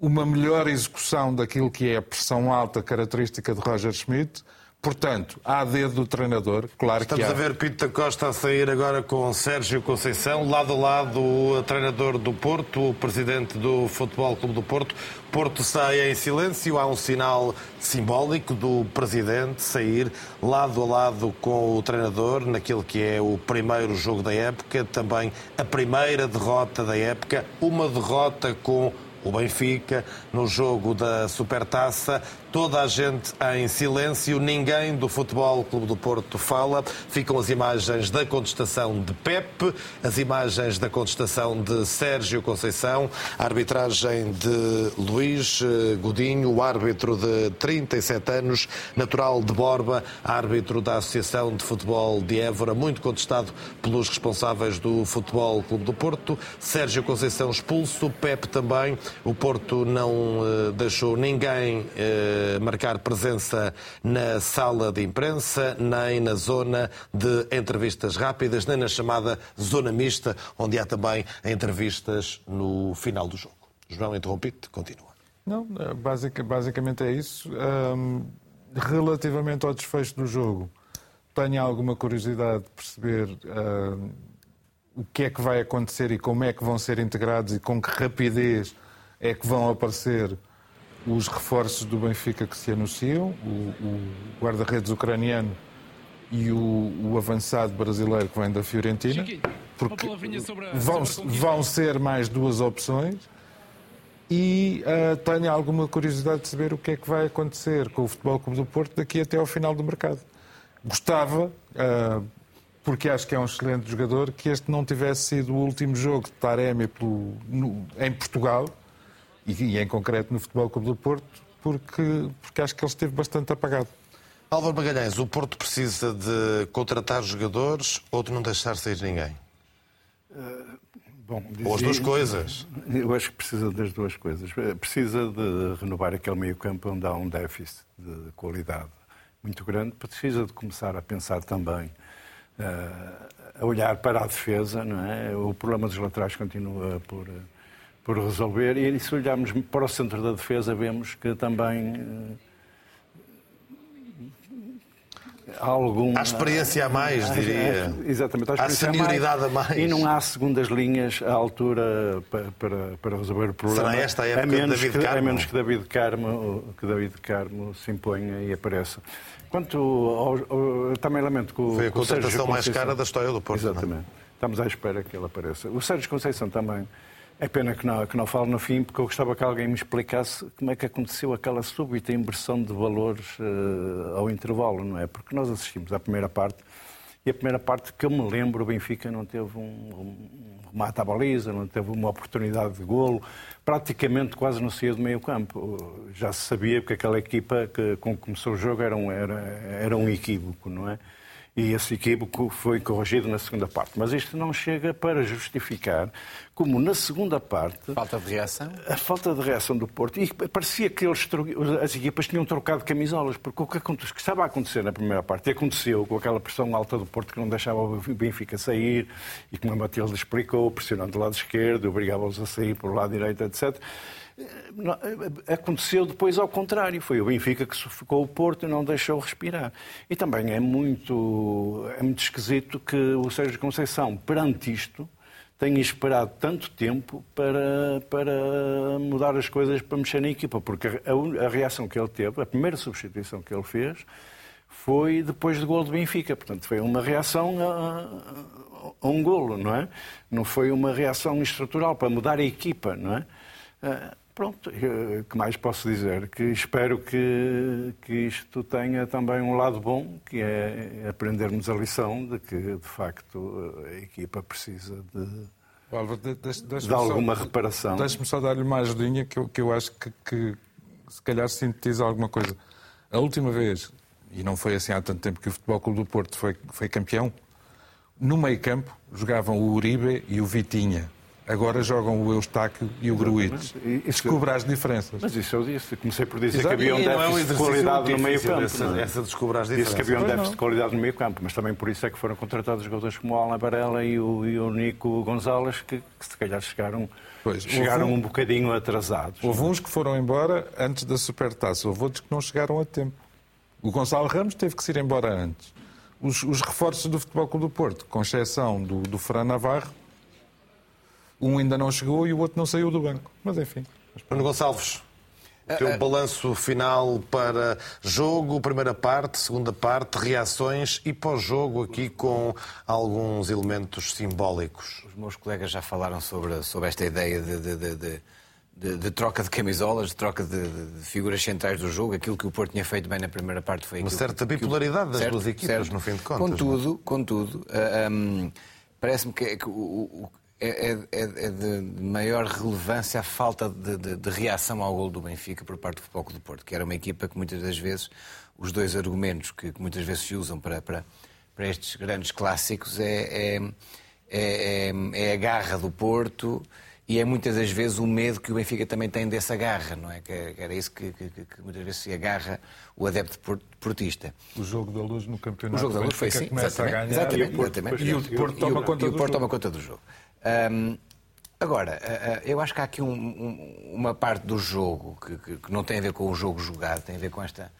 uma melhor execução daquilo que é a pressão alta característica de Roger Schmidt, Portanto, há dedo do treinador, claro Estamos que há. a ver Pinto da Costa a sair agora com Sérgio Conceição, lado a lado o treinador do Porto, o presidente do Futebol Clube do Porto. Porto sai em silêncio, há um sinal simbólico do presidente sair lado a lado com o treinador naquele que é o primeiro jogo da época, também a primeira derrota da época, uma derrota com o Benfica no jogo da Supertaça toda a gente em silêncio, ninguém do Futebol Clube do Porto fala. Ficam as imagens da contestação de Pepe, as imagens da contestação de Sérgio Conceição, a arbitragem de Luís eh, Godinho, árbitro de 37 anos, natural de Borba, árbitro da Associação de Futebol de Évora, muito contestado pelos responsáveis do Futebol Clube do Porto. Sérgio Conceição expulso, Pepe também. O Porto não eh, deixou ninguém eh, marcar presença na sala de imprensa, nem na zona de entrevistas rápidas, nem na chamada zona mista, onde há também entrevistas no final do jogo. João, interrompido, continua. Não, é, basic, basicamente é isso. Um, relativamente ao desfecho do jogo, tenho alguma curiosidade de perceber um, o que é que vai acontecer e como é que vão ser integrados e com que rapidez é que vão aparecer os reforços do Benfica que se anunciam, o, o guarda-redes ucraniano e o, o, avançado brasileiro que vem da Fiorentina, porque vão, vão ser mais duas opções. E uh, tenho alguma curiosidade de saber o que é que vai acontecer com o Futebol Clube do Porto daqui até ao final do mercado. Gostava, uh, porque acho que é um excelente jogador, que este não tivesse sido o último jogo de Taremi pelo, no, em Portugal, e, e, em concreto no Futebol Clube do Porto, porque, porque acho que ele esteve bastante apagado. Álvaro Magalhães, o Porto precisa de contratar jogadores ou de não deixar sair ninguém? Uh, bom, dizia, ou as duas coisas? Eu acho que precisa das duas coisas. Precisa de renovar aquele meio campo onde há um déficit de qualidade muito grande. Precisa de começar a pensar também a olhar para a defesa, não é? O problema dos laterais continua por, por resolver e se olharmos para o centro da defesa vemos que também eh, há algum... Há experiência a mais, há, diria. Há, exatamente. Há, há senioridade a mais, a mais. E não há segundas linhas à altura para, para, para resolver o problema. Será esta a época a menos de David que, Carmo? A menos que David Carmo, que David Carmo se imponha e apareça. Quanto ao, ao, também lamento que o, Foi a contratação mais cara da história do Porto. Exatamente. Não? Estamos à espera que ele apareça. O Sérgio Conceição também. É pena que não, que não fale no fim, porque eu gostava que alguém me explicasse como é que aconteceu aquela súbita inversão de valores uh, ao intervalo, não é? Porque nós assistimos à primeira parte e a primeira parte que eu me lembro, o Benfica não teve um, um remate à baliza, não teve uma oportunidade de golo, praticamente quase não saía do meio campo. Já se sabia que aquela equipa que, com que começou o jogo era um, era, era um equívoco, não é? E esse equívoco foi corrigido na segunda parte. Mas isto não chega para justificar como na segunda parte. Falta de reação? A falta de reação do Porto. E parecia que eles, as equipas tinham trocado camisolas, porque o que, que estava a acontecer na primeira parte e aconteceu com aquela pressão alta do Porto que não deixava o Benfica sair e como a Matilde explicou, pressionando do lado esquerdo, obrigava-os a sair pelo lado direito, etc aconteceu depois ao contrário. Foi o Benfica que sufocou o Porto e não deixou respirar. E também é muito, é muito esquisito que o Sérgio Conceição, perante isto, tenha esperado tanto tempo para, para mudar as coisas, para mexer na equipa. Porque a, a reação que ele teve, a primeira substituição que ele fez, foi depois do gol do Benfica. Portanto, foi uma reação a, a, um golo, não é? Não foi uma reação estrutural para mudar a equipa, não é? Pronto, o que mais posso dizer? Que espero que, que isto tenha também um lado bom, que é aprendermos a lição de que, de facto, a equipa precisa de, Álvaro, deixe, deixe de alguma só, reparação. Deixe-me só dar-lhe uma ajudinha que eu, que eu acho que, que, se calhar, sintetiza alguma coisa. A última vez, e não foi assim há tanto tempo que o Futebol Clube do Porto foi, foi campeão, no meio campo jogavam o Uribe e o Vitinha. Agora jogam o Eustáquio e o Gruites. Descubra as diferenças. Mas isso eu disse. Comecei por dizer Exato. que havia um déficit é um de qualidade no meio campo. Essa, é? essa descobrir as diferenças. Disse que havia um déficit de qualidade no meio campo, mas também por isso é que foram contratados jogadores como o Alan Varela e o, e o Nico Gonzalez, que, que se calhar chegaram, pois, chegaram um, um bocadinho atrasados. Houve uns que foram embora antes da Supertaça, houve outros que não chegaram a tempo. O Gonçalo Ramos teve que se ir embora antes. Os, os reforços do Futebol Clube do Porto, com exceção do, do Fran Navarro, um ainda não chegou e o outro não saiu do banco. Mas enfim. Bruno Gonçalves, teu uh, uh, balanço final para jogo, primeira parte, segunda parte, reações e pós-jogo aqui com alguns elementos simbólicos. Os meus colegas já falaram sobre, sobre esta ideia de, de, de, de, de troca de camisolas, de troca de, figuras centrais do jogo. Aquilo que o Porto tinha feito bem na primeira parte foi Uma certa bipolaridade das certo, duas equipas, certo. no fim de contas. Contudo, contudo uh, um, parece-me que, que o, o é, é, é, de maior relevância a falta de, de, de, reação ao gol do Benfica por parte do Futebol do Porto, que era uma equipa que muitas das vezes, os dois argumentos que, que muitas vezes se usam para, para, para estes grandes clássicos é, é, é, é, a garra do Porto e é muitas das vezes o medo que o Benfica também tem dessa garra, não é? Que, era isso que, que, que muitas vezes se agarra o adepto portista. O jogo da luz no campeonato. O jogo da luz foi assim, exatamente, exatamente, e o Porto, exatamente. E o Porto toma conta do jogo. Um, agora, eu acho que há aqui um, um, uma parte do jogo que, que, que, não tem a ver com o jogo jogado, tem a ver com esta,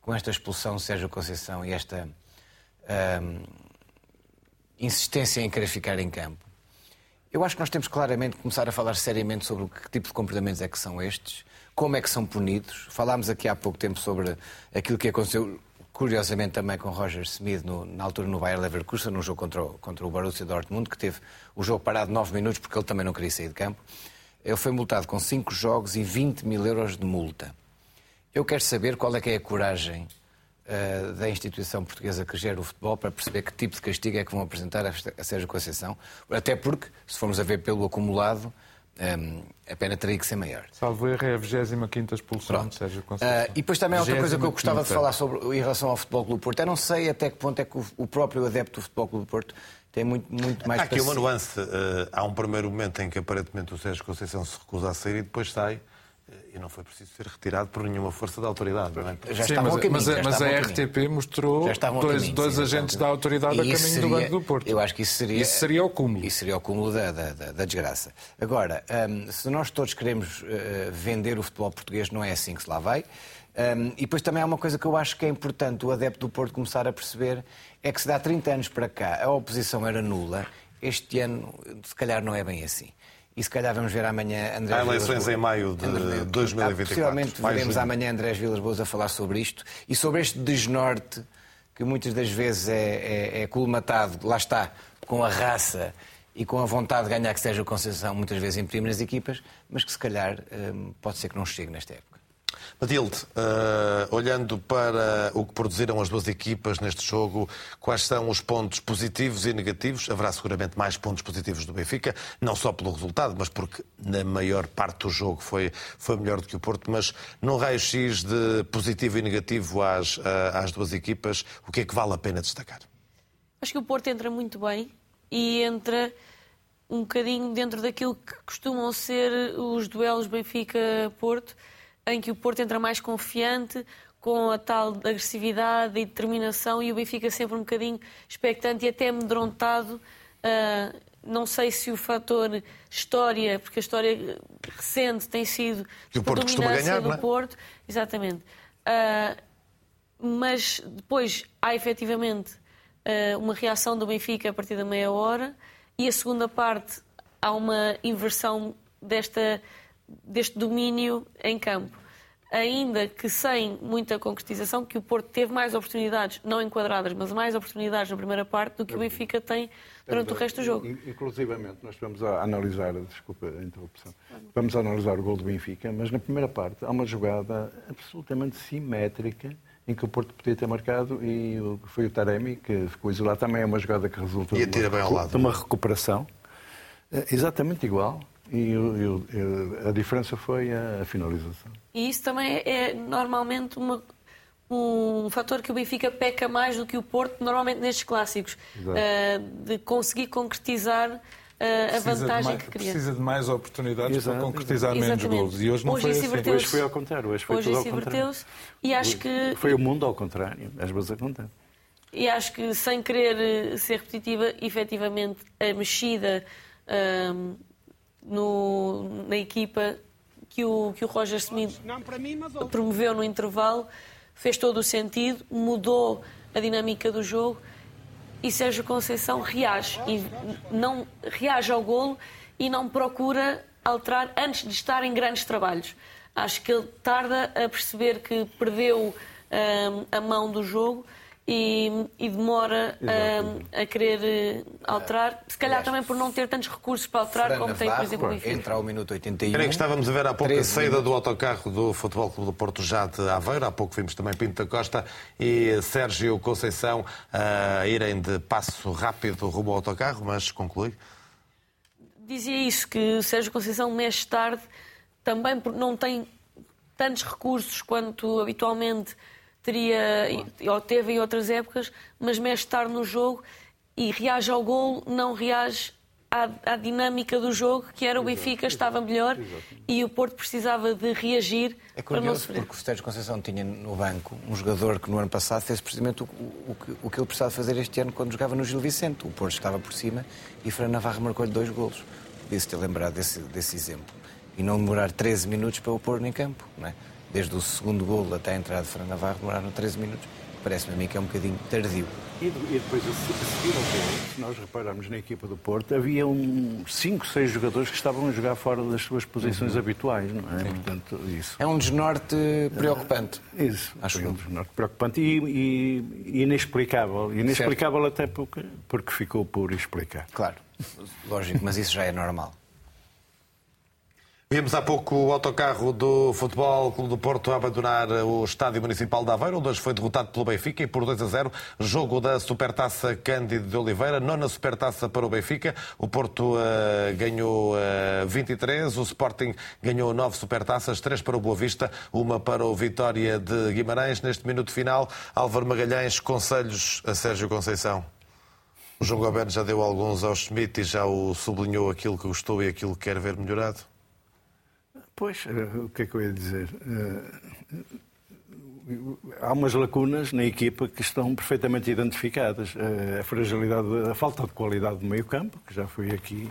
com esta expulsão de Sérgio Conceição e esta insistência em querer ficar em campo. Eu acho que nós temos claramente que começar a falar seriamente sobre que tipo de comportamentos é que são estes, como é que são punidos. Falámos aqui há pouco tempo sobre aquilo que aconteceu, curiosamente também com Roger Smith, no, na altura no Bayer Leverkusen, no jogo contra o, contra o Borussia Dortmund, que teve o jogo parado 9 minutos porque ele também não queria sair de campo. Ele foi multado com 5 jogos e 20 mil euros de multa. Eu quero saber qual é que é a coragem uh, da instituição portuguesa que gera o futebol para perceber que tipo de castigo é que vão apresentar a Sérgio Conceição. Até porque, se formos a ver pelo acumulado, um, ehm, a pena teria que ser maior. Salvo erro, é a 25 expulsão Pronto. de Sérgio Conceição. Uh, e depois também há outra coisa que eu gostava de falar sobre, em relação ao Futebol Clube Porto. Eu não sei até que ponto é que o, o próprio adepto do Futebol Clube Porto tem muito, muito mais... Há aqui uma nuance. Uh, há um primeiro momento em que aparentemente o Sérgio Conceição se recusa a sair e depois sai e não foi preciso ser retirado por nenhuma força da autoridade. É? Já Sim, mas, caminho, mas, já mas a RTP mostrou dois, dois Sim, agentes da autoridade a caminho seria, do Banco do Porto. Eu acho que isso seria, isso seria o cúmulo. Isso seria o cúmulo da, da, da, da desgraça. Agora, um, se nós todos queremos uh, vender o futebol português, não é assim que se lá vai. Um, e depois também há uma coisa que eu acho que é importante o adepto do Porto começar a perceber, é que se dá 30 anos para cá a oposição era nula, este ano se calhar não é bem assim. E se calhar vamos ver amanhã André Há eleições em maio de André... 2024. Possivelmente veremos amanhã Andrés Vilas Boas a falar sobre isto e sobre este desnorte que muitas das vezes é, é, é colmatado, lá está, com a raça e com a vontade de ganhar que seja a Conceição, muitas vezes imprime nas equipas, mas que se calhar hum, pode ser que não chegue nesta época. Matilde, uh, olhando para o que produziram as duas equipas neste jogo, quais são os pontos positivos e negativos? Haverá seguramente mais pontos positivos do Benfica, não só pelo resultado, mas porque na maior parte do jogo foi, foi melhor do que o Porto. Mas num raio-x de positivo e negativo às, uh, às duas equipas, o que é que vale a pena destacar? Acho que o Porto entra muito bem e entra um bocadinho dentro daquilo que costumam ser os duelos Benfica-Porto em que o Porto entra mais confiante, com a tal agressividade e determinação, e o Benfica sempre um bocadinho expectante e até amedrontado. Uh, não sei se o fator história, porque a história recente tem sido que o Porto costuma ganhar, do é? Porto, exatamente. Uh, mas depois há efetivamente uh, uma reação do Benfica a partir da meia hora e a segunda parte há uma inversão desta deste domínio em campo. Ainda que sem muita concretização, que o Porto teve mais oportunidades, não enquadradas, mas mais oportunidades na primeira parte do que o Benfica tem durante o resto do jogo. Inclusivamente, nós vamos a analisar, desculpa a interrupção, vamos a analisar o gol do Benfica, mas na primeira parte há uma jogada absolutamente simétrica em que o Porto podia ter marcado e foi o Taremi que ficou isolado. Também é uma jogada que resulta de uma, de uma recuperação eh, exatamente igual e a diferença foi a, a, finalização. E isso também é normalmente uma, um fator que o Benfica peca mais do que o Porto, normalmente nestes clássicos, uh, de conseguir concretizar uh, a vantagem mais, que cria. Precisa de mais oportunidades Exato. para concretizar menos gols. E hoje não hoje foi assim. Hoje foi ao contrário. Hoje foi hoje tudo ao contrário. E acho que... Foi o mundo ao contrário. Às vezes acontece. E acho que, sem querer ser repetitiva, efetivamente a mexida... Uh, no, na equipa que o, que o Roger Smith promoveu no intervalo fez todo o sentido, mudou a dinâmica do jogo e Sérgio Conceição reage e não reage ao golo e não procura alterar antes de estar em grandes trabalhos. Acho que ele tarda a perceber que perdeu um, a mão do jogo e, e demora a, a, querer eh, alterar, se calhar também por não ter tantos recursos para alterar Fran como tem, por exemplo, o Benfica. Entra ao minuto 81. Creio que estávamos a ver há pouco a saída minutos. do autocarro do Futebol Clube do Porto já de Aveiro, há pouco vimos também Pinto da Costa e Sérgio Conceição a irem de passo rápido rumo ao autocarro, mas conclui. Dizia isso, que o Sérgio Conceição mexe tarde, também porque não tem tantos recursos quanto habitualmente teria, ou teve em outras épocas, mas mexe tarde no jogo e reage ao golo, não reage à, à, dinâmica do jogo, que era o Benfica estava melhor e o Porto precisava de reagir é curioso, para não sofrer. porque o Sérgio Conceição tinha no banco um jogador que no ano passado fez precisamente o, o, que, o que ele precisava fazer este ano quando jogava no Gil Vicente. O Porto estava por cima e Fran Navarro marcou-lhe dois golos. Podia-se ter lembrado desse, desse exemplo. E não demorar 13 minutos para o pôr em campo. Não é? Desde o segundo golo até a entrada de Fran Navarro, demoraram 13 minutos. Parece-me a mim que é um bocadinho tardio. E, depois, a seguir ao gol, se nós repararmos na equipa do Porto, havia um, cinco, seis jogadores que estavam a jogar fora das suas posições uhum. habituais, não é? Portanto, isso. É um desnorte preocupante. Uh, isso, acho um desnorte preocupante e, e, inexplicável. Inexplicável certo. até porque, porque ficou por explicar. Claro, lógico, mas isso já é normal. Vimos há pouco o autocarro do Futebol Clube do Porto a abandonar o Estádio Municipal de Aveiro, onde hoje foi derrotado pelo Benfica e por 2 a 0. Jogo da Supertaça Cândido de Oliveira, nona Supertaça para o Benfica. O Porto uh, ganhou uh, eh, 23, o Sporting ganhou 9 Supertaças, 3 para o Boa Vista, uma para o Vitória de Guimarães. Neste minuto final, Álvaro Magalhães, conselhos a Sérgio Conceição. O João Goberno já deu alguns ao Schmidt e já o sublinhou aquilo que gostou e aquilo que quer ver melhorado? Pois, eh, o que é que eu ia dizer? Eh, há umas lacunas na equipa que estão perfeitamente identificadas. Eh, a fragilidade, a falta de qualidade do meio-campo, que já foi aqui,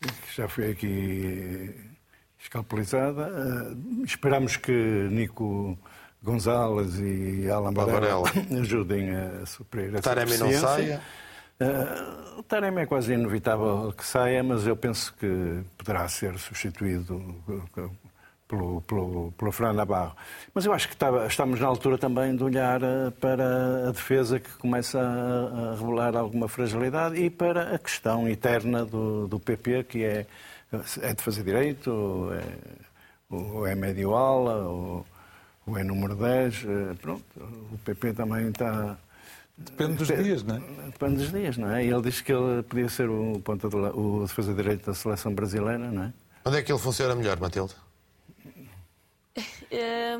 que já foi aqui escalpelizada. Esperamos que Nico Gonzalez e Alan Varela (laughs) ajudem a suprir essa Taremi não saia. Uh, o Taremi é quase inevitável que saia, mas eu penso que poderá ser substituído pelo, pelo, pelo Fran Navarro. Mas eu acho que estamos na altura também de olhar ah, para a defesa que começa a, a, revelar alguma fragilidade e para a questão eterna do, do PP, que é, é de fazer direito, ou é, ou é médio ala, ou, ou é número 10. Ah, pronto, o PP também está Depende dos dias, não é? Depende dos dias, não é? E ele disse que ele podia ser o, ponta de, o defesa de direito da seleção brasileira, não é? Onde é que ele funciona melhor, Matilde? É,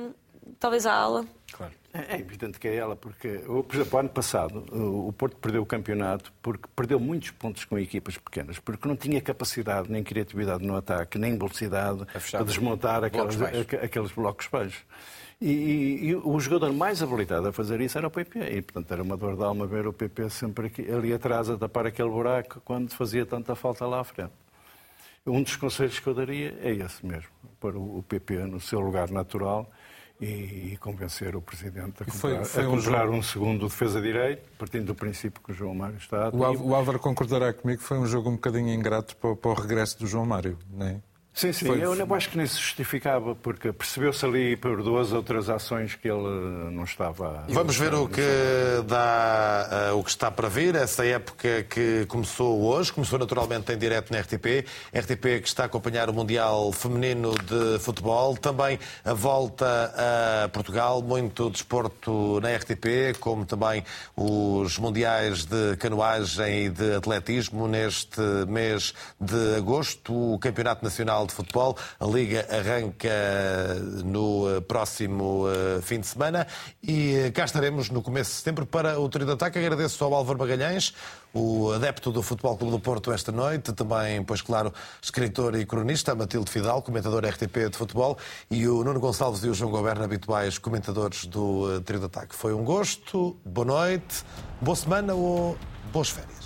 talvez a ala. Claro. É, é evidente que é ela, porque, por exemplo, ano passado o Porto perdeu o campeonato porque perdeu muitos pontos com equipas pequenas, porque não tinha capacidade nem criatividade no ataque, nem velocidade para desmontar aqueles blocos, aqueles blocos baixos. E, e, e, o jogador mais habilitado a fazer isso era o PP. E, portanto, era uma dor de alma ver o PP sempre aqui, ali atrás a tapar aquele buraco quando fazia tanta falta lá à frente. Um dos conselhos que eu daria é esse mesmo, para o PP no seu lugar natural e, convencer o Presidente a comprar, foi, foi a comprar um, um, segundo defesa direito, partindo do princípio que o João Mário está. O Álvaro concordará comigo que foi um jogo um bocadinho ingrato para, para o regresso do João Mário, não é? Sim, sim, Foi... eu não acho que nem se justificava, porque percebeu-se ali por duas outras ações que ele não estava. Vamos ver o que dá, uh, o que está para vir. Essa época que começou hoje, começou naturalmente em direto na RTP. RTP que está a acompanhar o Mundial Feminino de Futebol, também a volta a Portugal, muito desporto na RTP, como também os Mundiais de Canoagem e de Atletismo neste mês de agosto, o Campeonato Nacional Nacional de Futebol. A Liga arranca no eh, próximo eh, fim de semana e eh, cá estaremos no começo de setembro para o trio de ataque. Agradeço ao Álvaro Magalhães, o adepto do Futebol Clube do Porto esta noite, também, pois claro, escritor e cronista, Matilde Fidal, comentador RTP de futebol, e o Nuno Gonçalves e o João Goberno, habituais comentadores do trio de ataque. Foi um gosto, boa noite, boa semana ou boas férias.